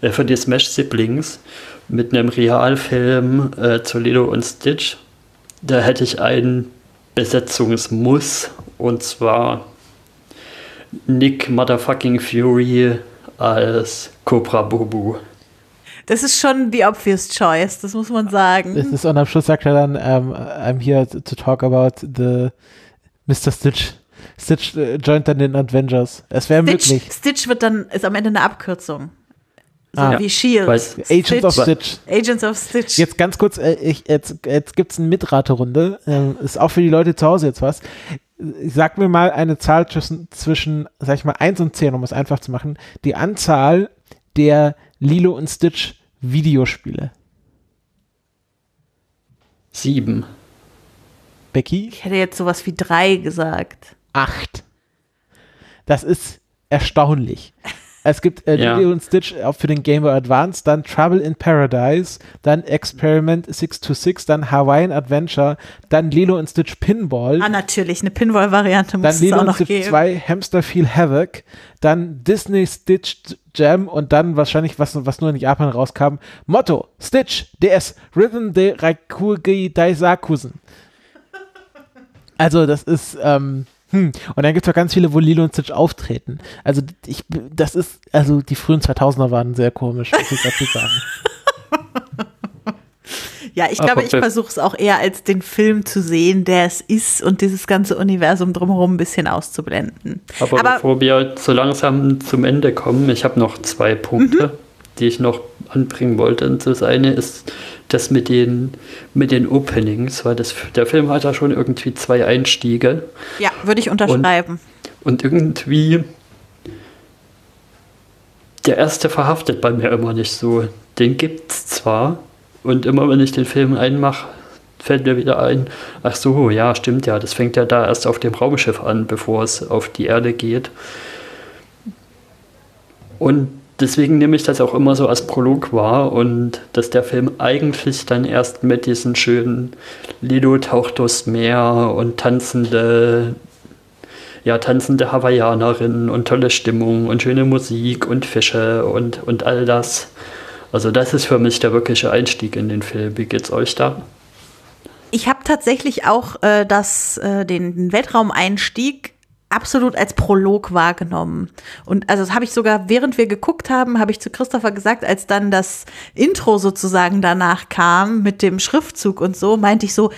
äh, für die Smash Siblings mit einem Realfilm äh, zu Lilo und Stitch. Da hätte ich einen Besetzungsmuss und zwar Nick Motherfucking Fury als Cobra Bobu. Das ist schon the obvious choice, das muss man sagen. Das ist, und am Schluss sagt er dann, um, I'm here to talk about the Mr. Stitch. Stitch äh, joint dann den Avengers. Es wäre möglich. Stitch wird dann, ist am Ende eine Abkürzung. So Ah. wie Shield. Agents of Stitch. Agents of Stitch. Jetzt ganz kurz, äh, ich, jetzt, jetzt gibt es eine Mitraterunde. Ähm, ist auch für die Leute zu Hause jetzt was. Sag mir mal eine Zahl zwischen, zwischen, sag ich mal, 1 und 10, um es einfach zu machen. Die Anzahl der Lilo und Stitch Videospiele. Sieben. Becky? Ich hätte jetzt sowas wie drei gesagt. Acht. Das ist erstaunlich. Es gibt äh, Ja. Lilo und Stitch auch für den Game Boy Advance, dann Trouble in Paradise, dann Experiment 626, dann Hawaiian Adventure, dann Lilo und Stitch Pinball. Ah, natürlich, eine Pinball-Variante muss Dann es Lilo auch und noch Stitch geben. 2, Hamster Feel Havoc, dann Disney Stitch Jam und dann wahrscheinlich, was, was nur in Japan rauskam, Motto, Stitch, DS, Rhythm de Raikugi Daisakusen. Also das ist, ähm, hm. Und dann gibt es auch ganz viele, wo Lilo und Stitch auftreten. Also ich, das ist, also die frühen 2000er waren sehr komisch, muss ich dazu sagen. Ja, ich glaube, ich versuche es auch eher als den Film zu sehen, der es ist und dieses ganze Universum drumherum ein bisschen auszublenden. Aber, Aber- bevor wir so langsam zum Ende kommen, ich habe noch zwei Punkte, Mhm. die ich noch anbringen wollte. Und das eine ist das mit den, mit den Openings, weil das, der Film hat ja schon irgendwie zwei Einstiege. Ja, würde ich unterschreiben. Und irgendwie der erste verhaftet bei mir immer nicht so. Den gibt's zwar und immer wenn ich den Film einmache, fällt mir wieder ein, ach so, ja, stimmt ja, das fängt ja da erst auf dem Raumschiff an, bevor es auf die Erde geht. Und deswegen nehme ich das auch immer so als Prolog wahr und dass der Film eigentlich dann erst mit diesen schönen Lido taucht durchs Meer und tanzende ja, tanzende Hawaiianerinnen und tolle Stimmung und schöne Musik und Fische und, und all das. Also das ist für mich der wirkliche Einstieg in den Film. Wie geht's euch da? Ich habe tatsächlich auch äh, das, äh, den, den Weltraumeinstieg absolut als Prolog wahrgenommen. Und also das habe ich sogar, während wir geguckt haben, habe ich zu Christopher gesagt, als dann das Intro sozusagen danach kam mit dem Schriftzug und so, meinte ich so,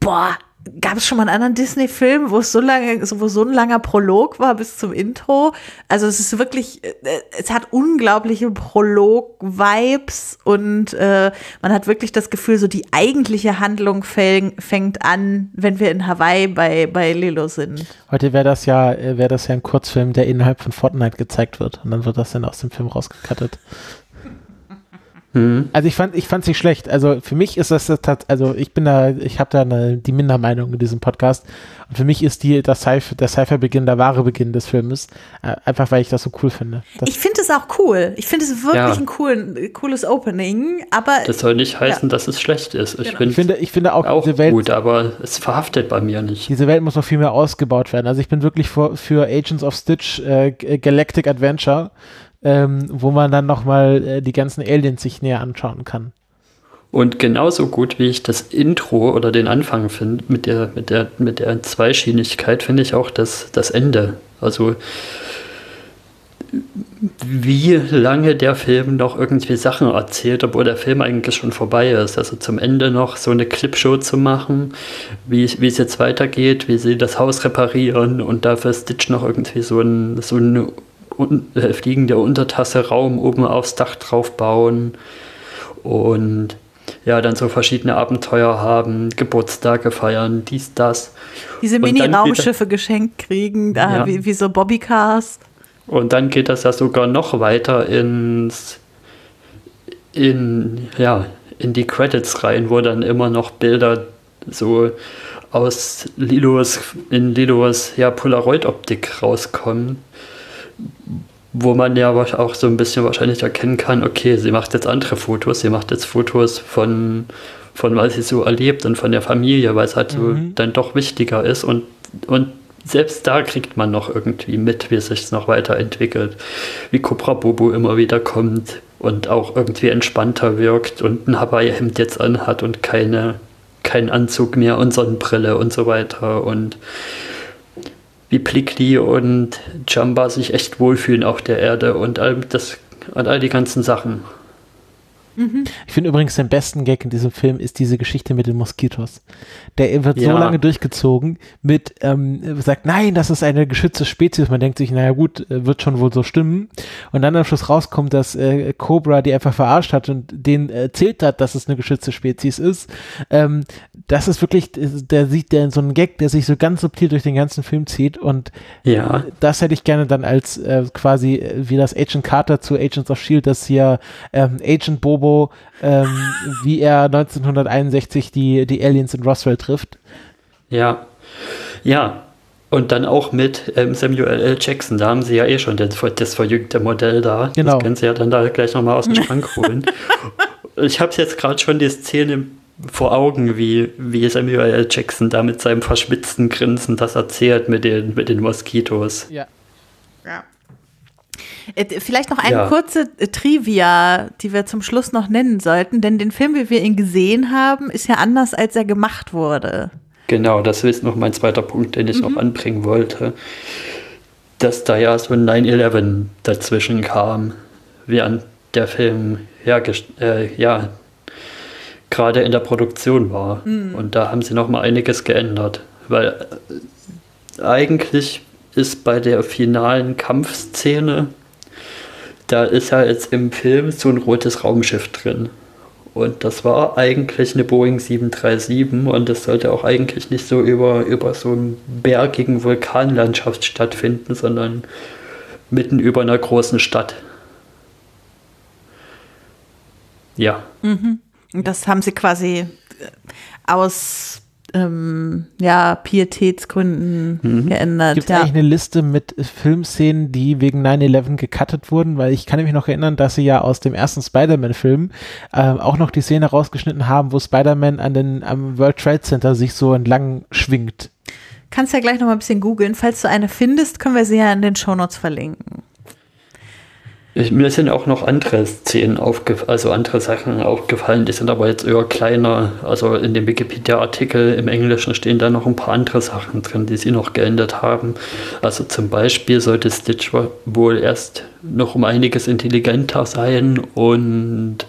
boah, gab es schon mal einen anderen Disney-Film, wo es so lange, wo so ein langer Prolog war bis zum Intro? Also es ist wirklich, äh, es hat unglaubliche Prolog-Vibes und äh, man hat wirklich das Gefühl, so die eigentliche Handlung fäng, fängt an, wenn wir in Hawaii bei, bei Lilo sind. Heute wäre das ja, äh, wäre das ja ein Kurzfilm, der innerhalb von Fortnite gezeigt wird und dann wird das dann aus dem Film rausgekattet. Hm. Also ich fand, ich fand's nicht schlecht. Also für mich ist das, also ich bin da, ich habe da eine, die Mindermeinung in diesem Podcast. Und für mich ist die, das Sci der Sci-Fi-Beginn der wahre Beginn des Filmes. Äh, einfach weil ich das so cool finde. Das, Ich finde es auch cool. Ich finde es wirklich Ja. ein coolen, cooles Opening, aber Das soll nicht heißen, dass es schlecht ist. Ich Genau. ich finde, ich finde auch, auch diese Welt, gut, aber es verhaftet bei mir nicht. diese Welt muss noch viel mehr ausgebaut werden. Also ich bin wirklich für, für Agents of Stitch äh, Galactic Adventure, ähm, wo man dann nochmal äh, die ganzen Aliens sich näher anschauen kann. Und genauso gut wie ich das Intro oder den Anfang finde, mit der, mit der, mit der Zweischienigkeit, finde ich auch das, das Ende. Also wie lange der Film noch irgendwie Sachen erzählt, obwohl der Film eigentlich schon vorbei ist. Also zum Ende noch so eine Clipshow zu machen, wie, wie es jetzt weitergeht, wie sie das Haus reparieren und dafür Stitch noch irgendwie so ein, so eine un, äh, fliegende Untertasse Raum oben aufs Dach drauf bauen und ja, dann so verschiedene Abenteuer haben, Geburtstage feiern, dies, das. diese Mini-Raumschiffe geschenkt kriegen, da Ja. wie, wie so Bobbycars. Und dann geht das ja sogar noch weiter ins in ja in die Credits rein, wo dann immer noch Bilder so aus Lilos in Lilos ja Polaroid-Optik rauskommen, wo man ja auch so ein bisschen wahrscheinlich erkennen kann, okay, sie macht jetzt andere Fotos, sie macht jetzt Fotos von von was sie so erlebt und von der Familie, weil es halt so dann doch wichtiger ist. Und und selbst da kriegt man noch irgendwie mit, wie es sich noch weiterentwickelt, wie Cobra Bobo immer wieder kommt und auch irgendwie entspannter wirkt und ein Hawaii-Hemd jetzt anhat und keine, keinen Anzug mehr und Sonnenbrille und so weiter. Und wie Plickli und Jamba sich echt wohlfühlen auf der Erde und all das und all die ganzen Sachen. Mhm. Ich finde übrigens den besten Gag in diesem Film ist diese Geschichte mit den Moskitos. Der wird ja. so lange durchgezogen mit, ähm, sagt, nein, das ist eine geschützte Spezies. Man denkt sich, naja gut, äh, wird schon wohl so stimmen. Und dann am Schluss rauskommt, dass äh, Cobra die einfach verarscht hat und denen erzählt hat, dass es eine geschützte Spezies ist. Ähm, das ist wirklich, der sieht der so einen Gag, der sich so ganz subtil durch den ganzen Film zieht. Und ja. das hätte ich gerne dann als äh, quasi äh, wie das Agent Carter zu Agents of Shield, das hier ähm, Agent Bobo Turbo, ähm, wie er 1961 die, die Aliens in Roswell trifft. Ja, ja. Und dann auch mit ähm, Samuel L. Jackson, da haben sie ja eh schon das, das verjüngte Modell da. Genau. Das können sie ja dann da gleich nochmal aus dem Schrank holen. ich habe jetzt gerade schon die Szene vor Augen, wie, wie Samuel L. Jackson da mit seinem verschwitzten Grinsen das erzählt mit den, mit den Moskitos. Ja. Äh, vielleicht noch eine ja. kurze äh, Trivia, die wir zum Schluss noch nennen sollten, denn den Film, wie wir ihn gesehen haben, ist ja anders, als er gemacht wurde. Genau, das ist noch mein zweiter Punkt, den ich mhm. noch anbringen wollte. Dass da ja so ein 9-11 dazwischen kam, während der Film ja, äh, ja gerade in der Produktion war. Mhm. Und da haben sie noch mal einiges geändert. Weil äh, eigentlich ist bei der finalen Kampfszene da ist ja jetzt im Film so ein rotes Raumschiff drin. Und das war eigentlich eine Boeing 737 und das sollte auch eigentlich nicht so über, über so einen bergigen Vulkanlandschaft stattfinden, sondern mitten über einer großen Stadt. Ja. Mhm. Und das haben sie quasi aus ähm, ja, Pietätsgründen mhm. geändert. Gibt es ja. eigentlich eine Liste mit Filmszenen, die wegen 9-11 gecuttet wurden? Weil ich kann mich noch erinnern, dass sie ja aus dem ersten Spider-Man-Film äh, auch noch die Szene rausgeschnitten haben, wo Spider-Man an den, am World Trade Center sich so entlang schwingt. Kannst ja gleich noch mal ein bisschen googeln. Falls du eine findest, können wir sie ja in den Shownotes verlinken. Ich, mir sind auch noch andere Szenen aufgefallen, also andere Sachen aufgefallen, die sind aber jetzt eher kleiner. Also in dem Wikipedia-Artikel im Englischen stehen da noch ein paar andere Sachen drin, die sie noch geändert haben. Also zum Beispiel sollte Stitch wohl erst noch um einiges intelligenter sein und,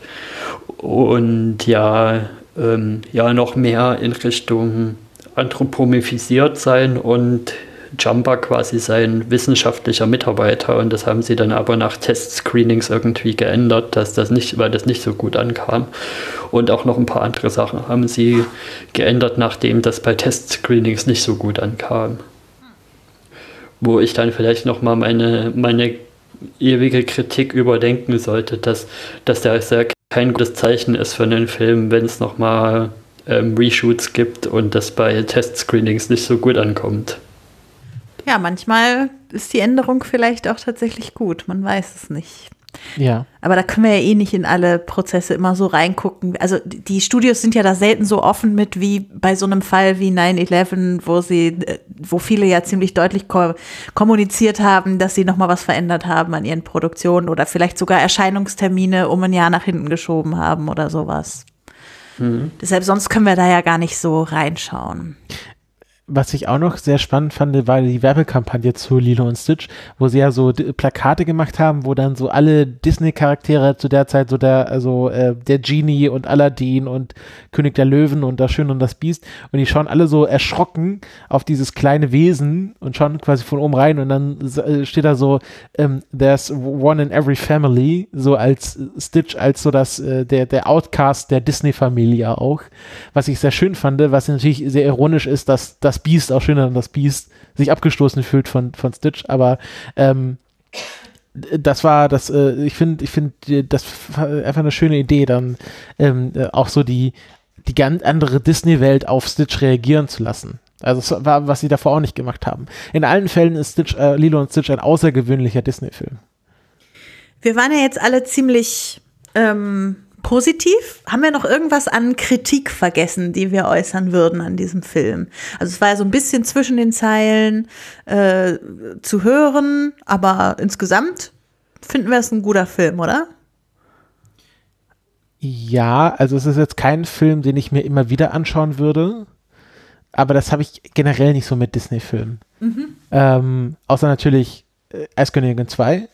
und ja, ähm, ja, noch mehr in Richtung anthropomorphisiert sein und Jumper quasi sein wissenschaftlicher Mitarbeiter und das haben sie dann aber nach Testscreenings irgendwie geändert, dass das nicht, weil das nicht so gut ankam. Und auch noch ein paar andere Sachen haben sie geändert, nachdem das bei Testscreenings nicht so gut ankam. Wo ich dann vielleicht nochmal meine, meine ewige Kritik überdenken sollte, dass, dass der sehr kein gutes Zeichen ist für einen Film, wenn es nochmal ähm, Reshoots gibt und das bei Testscreenings nicht so gut ankommt. Ja, manchmal ist die Änderung vielleicht auch tatsächlich gut. Man weiß es nicht. Ja. Aber da können wir ja eh nicht in alle Prozesse immer so reingucken. Also die Studios sind ja da selten so offen mit wie bei so einem Fall wie 9-11, wo sie, äh, wo viele ja ziemlich deutlich ko kommuniziert haben, dass sie nochmal was verändert haben an ihren Produktionen oder vielleicht sogar Erscheinungstermine um ein Jahr nach hinten geschoben haben oder sowas. Mhm. Deshalb sonst können wir da ja gar nicht so reinschauen was ich auch noch sehr spannend fand, war die Werbekampagne zu Lilo und Stitch, wo sie ja so Plakate gemacht haben, wo dann so alle Disney-Charaktere zu der Zeit, so der, also äh, der Genie und Aladdin und König der Löwen und das Schön und das Biest, und die schauen alle so erschrocken auf dieses kleine Wesen und schauen quasi von oben rein und dann äh, steht da so, ähm, there's one in every family, so als Stitch, als so das, äh, der, der Outcast der Disney-Familie auch, was ich sehr schön fand, was natürlich sehr ironisch ist, dass das das Biest auch schöner, das Biest sich abgestoßen fühlt von, von Stitch, aber ähm, das war das, äh, ich finde, ich finde, das einfach eine schöne Idee, dann ähm, äh, auch so die, die ganz andere Disney-Welt auf Stitch reagieren zu lassen. Also das war, was sie davor auch nicht gemacht haben. In allen Fällen ist Stitch, äh, Lilo und Stitch ein außergewöhnlicher Disney-Film. Wir waren ja jetzt alle ziemlich ähm, positiv. Haben wir noch irgendwas an Kritik vergessen, die wir äußern würden an diesem Film? Also es war ja so ein bisschen zwischen den Zeilen äh, zu hören, aber insgesamt finden wir es ein guter Film, oder? Ja, also es ist jetzt kein Film, den ich mir immer wieder anschauen würde. Aber das habe ich generell nicht so mit Disney-Filmen. Mhm. Ähm, außer natürlich äh, Eiskönigin 2,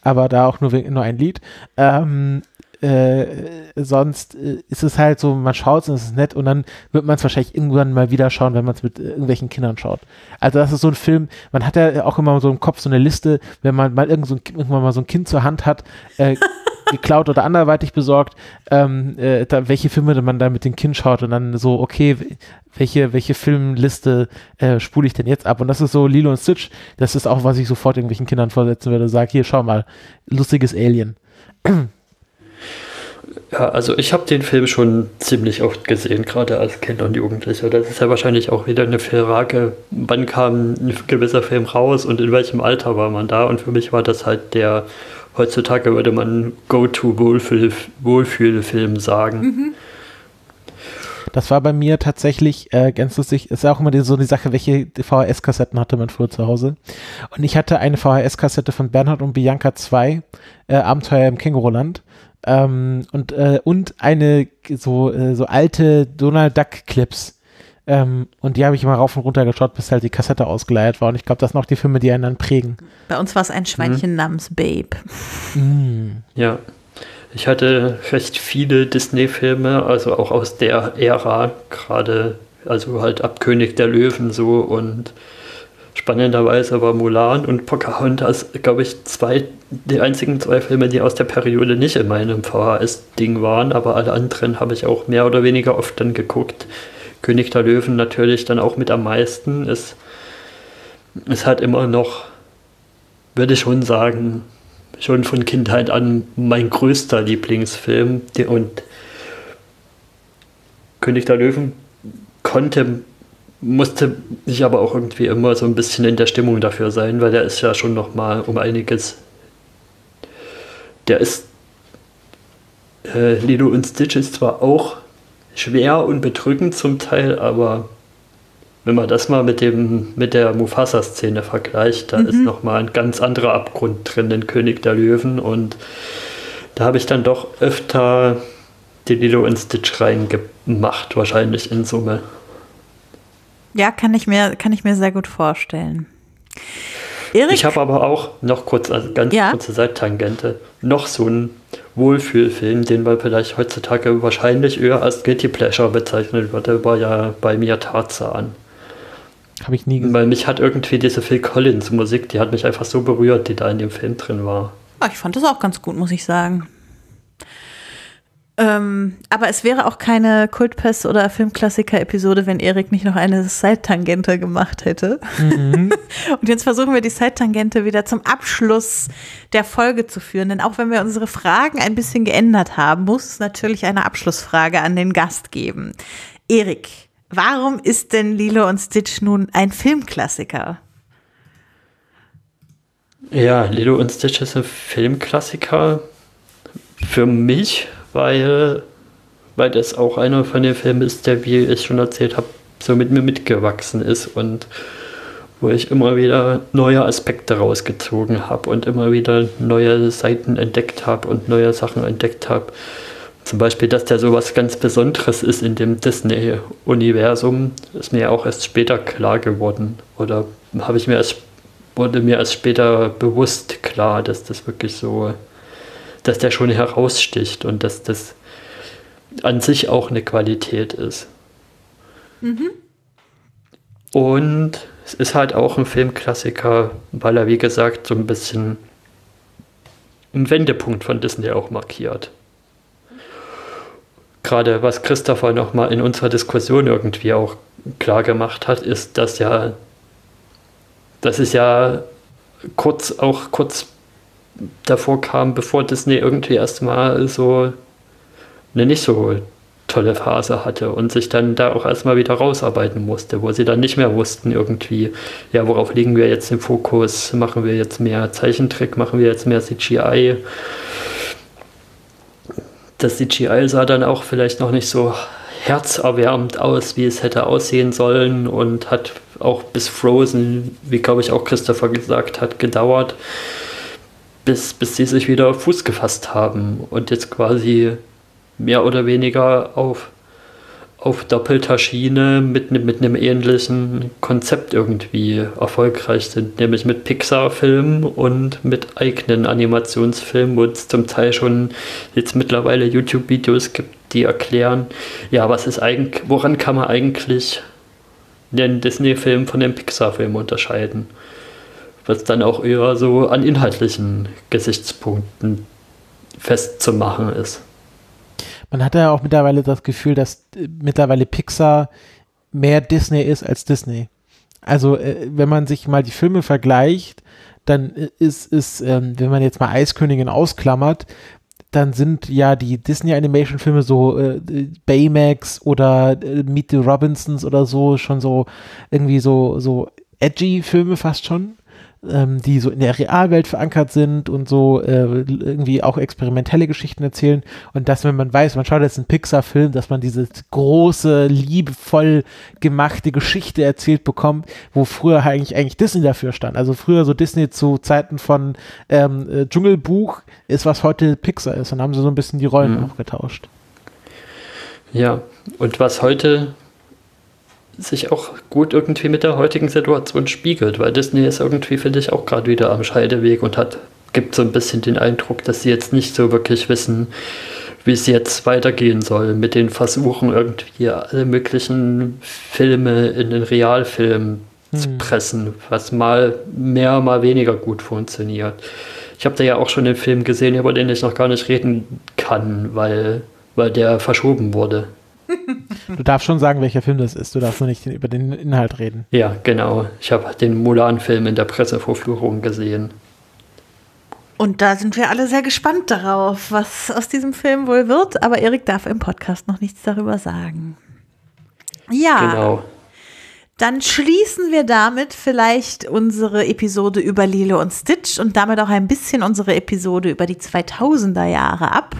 aber da auch nur, nur ein Lied. Ähm, äh, sonst äh, ist es halt so, man schaut es und es ist nett und dann wird man es wahrscheinlich irgendwann mal wieder schauen, wenn man es mit äh, irgendwelchen Kindern schaut. Also das ist so ein Film, man hat ja auch immer so im Kopf so eine Liste, wenn man mal irgend so ein, irgendwann mal so ein Kind zur Hand hat, äh, geklaut oder anderweitig besorgt, ähm, äh, da, welche Filme man da mit dem Kind schaut und dann so, okay, welche, welche Filmliste äh, spule ich denn jetzt ab? Und das ist so Lilo und Stitch, das ist auch, was ich sofort irgendwelchen Kindern vorsetzen würde, sage, hier, schau mal, lustiges Alien. Ja, also ich habe den Film schon ziemlich oft gesehen, gerade als Kind und Jugendlicher. Das ist ja wahrscheinlich auch wieder eine Frage, wann kam ein gewisser Film raus und in welchem Alter war man da. Und für mich war das halt der, heutzutage würde man Go-To-Wohlfühlfilm sagen. Mhm. Das war bei mir tatsächlich äh, ganz lustig. Ist auch immer die, so die Sache, welche VHS-Kassetten hatte man früher zu Hause. Und ich hatte eine VHS-Kassette von Bernhard und Bianca 2, äh, Abenteuer im Känguruland. Ähm, und, äh, und eine so, äh, so alte Donald Duck Clips. Ähm, und die habe ich immer rauf und runter geschaut, bis halt die Kassette ausgeleiert war. Und ich glaube, das sind auch die Filme, die einen dann prägen. Bei uns war es ein Schweinchen mhm. namens Babe. Mhm. Ja. Ich hatte recht viele Disney-Filme, also auch aus der Ära, gerade, also halt ab König der Löwen so und spannenderweise war Mulan und Pocahontas, glaube ich, zwei, die einzigen zwei Filme, die aus der Periode nicht in meinem VHS-Ding waren, aber alle anderen habe ich auch mehr oder weniger oft dann geguckt. König der Löwen natürlich dann auch mit am meisten. Es ist halt immer noch, würde ich schon sagen, schon von Kindheit an mein größter Lieblingsfilm. Und König der Löwen konnte musste ich aber auch irgendwie immer so ein bisschen in der Stimmung dafür sein, weil der ist ja schon noch mal um einiges. Der ist äh, Lilo und Stitch ist zwar auch schwer und bedrückend zum Teil, aber wenn man das mal mit dem mit der Mufasa-Szene vergleicht, da mhm. ist noch mal ein ganz anderer Abgrund drin, den König der Löwen und da habe ich dann doch öfter die Lilo und Stitch reingemacht, wahrscheinlich in Summe. Ja, kann ich mir, kann ich mir sehr gut vorstellen. Erik? Ich habe aber auch noch kurz, also ganz ja? kurze Seittangente, noch so einen Wohlfühlfilm, den man vielleicht heutzutage wahrscheinlich eher als Guilty Pleasure bezeichnet wird. Der war ja bei mir Tarzan. Habe ich nie gesehen. Weil mich hat irgendwie diese Phil Collins Musik, die hat mich einfach so berührt, die da in dem Film drin war. Ah, ich fand das auch ganz gut, muss ich sagen. Ähm, aber es wäre auch keine Kultpest oder Filmklassiker-Episode, wenn Erik nicht noch eine Side-Tangente gemacht hätte. Mhm. Und jetzt versuchen wir die Side-Tangente wieder zum Abschluss der Folge zu führen. Denn auch wenn wir unsere Fragen ein bisschen geändert haben, muss es natürlich eine Abschlussfrage an den Gast geben. Erik, warum ist denn Lilo und Stitch nun ein Filmklassiker? Ja, Lilo und Stitch ist ein Filmklassiker für mich weil, weil das auch einer von den Filmen ist, der, wie ich schon erzählt habe, so mit mir mitgewachsen ist und wo ich immer wieder neue Aspekte rausgezogen habe und immer wieder neue Seiten entdeckt habe und neue Sachen entdeckt habe. Zum Beispiel, dass der so was ganz Besonderes ist in dem Disney-Universum, ist mir auch erst später klar geworden. Oder habe ich mir erst, wurde mir erst später bewusst klar, dass das wirklich so dass der schon heraussticht und dass das an sich auch eine Qualität ist. Mhm. Und es ist halt auch ein Filmklassiker, weil er, wie gesagt, so ein bisschen einen Wendepunkt von Disney auch markiert. Gerade was Christopher nochmal in unserer Diskussion irgendwie auch klar gemacht hat, ist, dass ja, dass es ja kurz auch kurz davor kam, bevor Disney irgendwie erstmal so eine nicht so tolle Phase hatte und sich dann da auch erstmal wieder rausarbeiten musste, wo sie dann nicht mehr wussten irgendwie, ja, worauf legen wir jetzt den Fokus, machen wir jetzt mehr Zeichentrick, machen wir jetzt mehr CGI. Das CGI sah dann auch vielleicht noch nicht so herzerwärmend aus, wie es hätte aussehen sollen und hat auch bis Frozen, wie glaube ich auch Christopher gesagt hat, gedauert bis, bis sie sich wieder Fuß gefasst haben und jetzt quasi mehr oder weniger auf, auf doppelter Schiene mit, ne, mit einem ähnlichen Konzept irgendwie erfolgreich sind, nämlich mit Pixar-Filmen und mit eigenen Animationsfilmen, wo es zum Teil schon jetzt mittlerweile YouTube-Videos gibt, die erklären, ja, was ist eigentlich, woran kann man eigentlich den Disney-Film von dem Pixar-Film unterscheiden? Was dann auch eher so an inhaltlichen Gesichtspunkten festzumachen ist. Man hat ja auch mittlerweile das Gefühl, dass äh, mittlerweile Pixar mehr Disney ist als Disney. Also, äh, wenn man sich mal die Filme vergleicht, dann äh, ist, ist ähm, wenn man jetzt mal Eiskönigin ausklammert, dann sind ja die Disney Animation Filme so äh, Baymax oder äh, Meet the Robinsons oder so schon so irgendwie so so edgy Filme fast schon ähm, die so in der Realwelt verankert sind und so äh, irgendwie auch experimentelle Geschichten erzählen. Und dass, wenn man weiß, man schaut jetzt einen Pixar-Film, dass man diese große, liebevoll gemachte Geschichte erzählt bekommt, wo früher eigentlich, eigentlich Disney dafür stand. Also früher so Disney zu Zeiten von ähm, äh, Dschungelbuch ist, was heute Pixar ist. Und haben sie so ein bisschen die Rollen mhm. auch getauscht. Ja, und was heute sich auch gut irgendwie mit der heutigen Situation spiegelt, weil Disney ist irgendwie, finde ich, auch gerade wieder am Scheideweg und hat, gibt so ein bisschen den Eindruck, dass sie jetzt nicht so wirklich wissen, wie es jetzt weitergehen soll mit den Versuchen, irgendwie alle möglichen Filme in den Realfilm hm. zu pressen, was mal mehr, mal weniger gut funktioniert. Ich habe da ja auch schon den Film gesehen, über den ich noch gar nicht reden kann, weil, weil der verschoben wurde. Du darfst schon sagen, welcher Film das ist. Du darfst nur nicht über den Inhalt reden. Ja, genau. Ich habe den Mulan-Film in der Pressevorführung gesehen. Und da sind wir alle sehr gespannt darauf, was aus diesem Film wohl wird. Aber Erik darf im Podcast noch nichts darüber sagen. Ja. Genau. Dann schließen wir damit vielleicht unsere Episode über Lilo und Stitch und damit auch ein bisschen unsere Episode über die 2000er Jahre ab.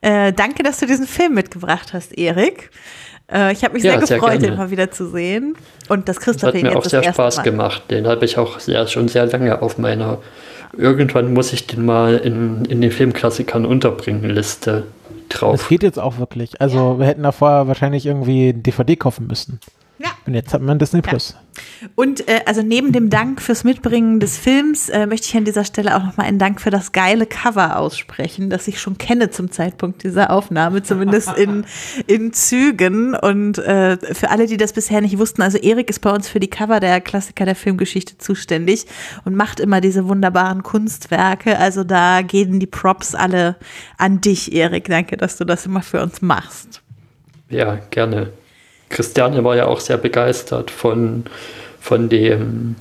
Äh, danke, dass du diesen Film mitgebracht hast, Erik. Äh, ich habe mich ja, sehr gefreut, sehr den mal wieder zu sehen. Und das Christoph Hat mir auch sehr Spaß mal. gemacht. Den habe ich auch sehr, schon sehr lange auf meiner. Irgendwann muss ich den mal in, in den Filmklassikern unterbringen, Liste drauf. Das geht jetzt auch wirklich. Also, ja. wir hätten da vorher wahrscheinlich irgendwie DVD kaufen müssen. Ja. Und jetzt hat man Disney Plus. Ja. Und äh, also neben dem Dank fürs Mitbringen des Films äh, möchte ich an dieser Stelle auch nochmal einen Dank für das geile Cover aussprechen, das ich schon kenne zum Zeitpunkt dieser Aufnahme, zumindest in, in Zügen. Und äh, für alle, die das bisher nicht wussten, also Erik ist bei uns für die Cover der Klassiker der Filmgeschichte zuständig und macht immer diese wunderbaren Kunstwerke. Also da gehen die Props alle an dich, Erik. Danke, dass du das immer für uns machst. Ja, gerne. Christiane war ja auch sehr begeistert von, von dem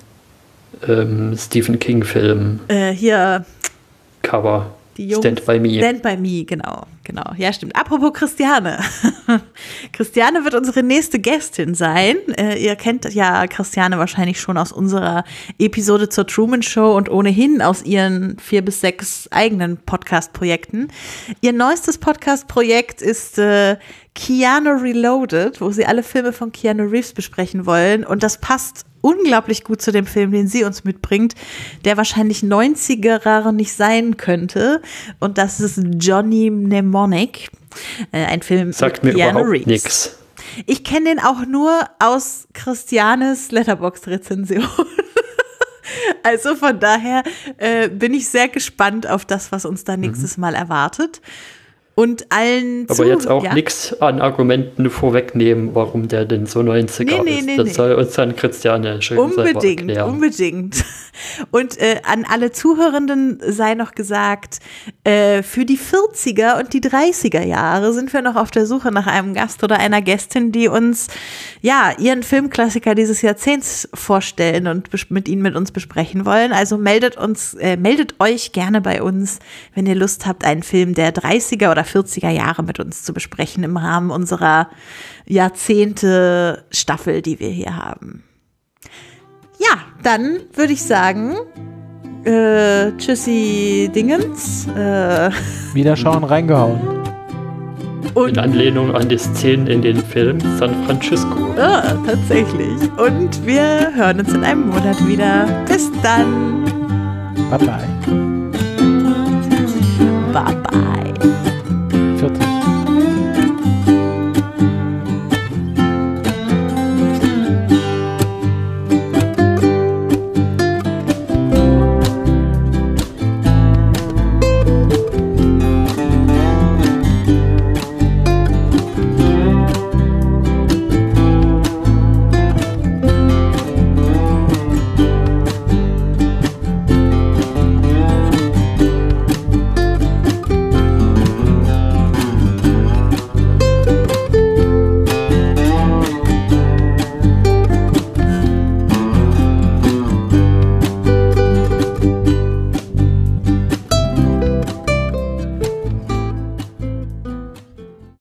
ähm, Stephen King-Film. Äh, hier. Cover. Stand by Me. Stand by Me, genau, genau. Ja, stimmt. Apropos Christiane. Christiane wird unsere nächste Gästin sein. Äh, ihr kennt ja Christiane wahrscheinlich schon aus unserer Episode zur Truman Show und ohnehin aus ihren vier bis sechs eigenen Podcast-Projekten. Ihr neuestes Podcast-Projekt ist äh, Keanu Reloaded, wo sie alle Filme von Keanu Reeves besprechen wollen. Und das passt unglaublich gut zu dem Film, den sie uns mitbringt, der wahrscheinlich 90er nicht sein könnte. Und das ist Johnny Mnemonic, äh, ein Film Sagt mit mir Keanu überhaupt nichts. Ich kenne den auch nur aus Christianes Letterboxd-Rezension. also von daher äh, bin ich sehr gespannt auf das, was uns da nächstes mhm. Mal erwartet und allen Aber jetzt auch ja. nichts an Argumenten vorwegnehmen, warum der denn so 90er nee, nee, ist. Nee, das soll uns dann Christiane schön Unbedingt, unbedingt. Und äh, an alle Zuhörenden sei noch gesagt, äh, für die 40er und die 30er Jahre sind wir noch auf der Suche nach einem Gast oder einer Gästin, die uns ja ihren Filmklassiker dieses Jahrzehnts vorstellen und mit ihnen mit uns besprechen wollen. Also meldet uns, äh, meldet euch gerne bei uns, wenn ihr Lust habt, einen Film der 30er oder 40er Jahre mit uns zu besprechen im Rahmen unserer Jahrzehnte Staffel, die wir hier haben. Ja, dann würde ich sagen, äh, tschüssi Dingens. Äh, Wiederschauen reingehauen. Und in Anlehnung an die Szenen in den Film San Francisco. Ah, tatsächlich. Und wir hören uns in einem Monat wieder. Bis dann. Bye bye. Bye bye.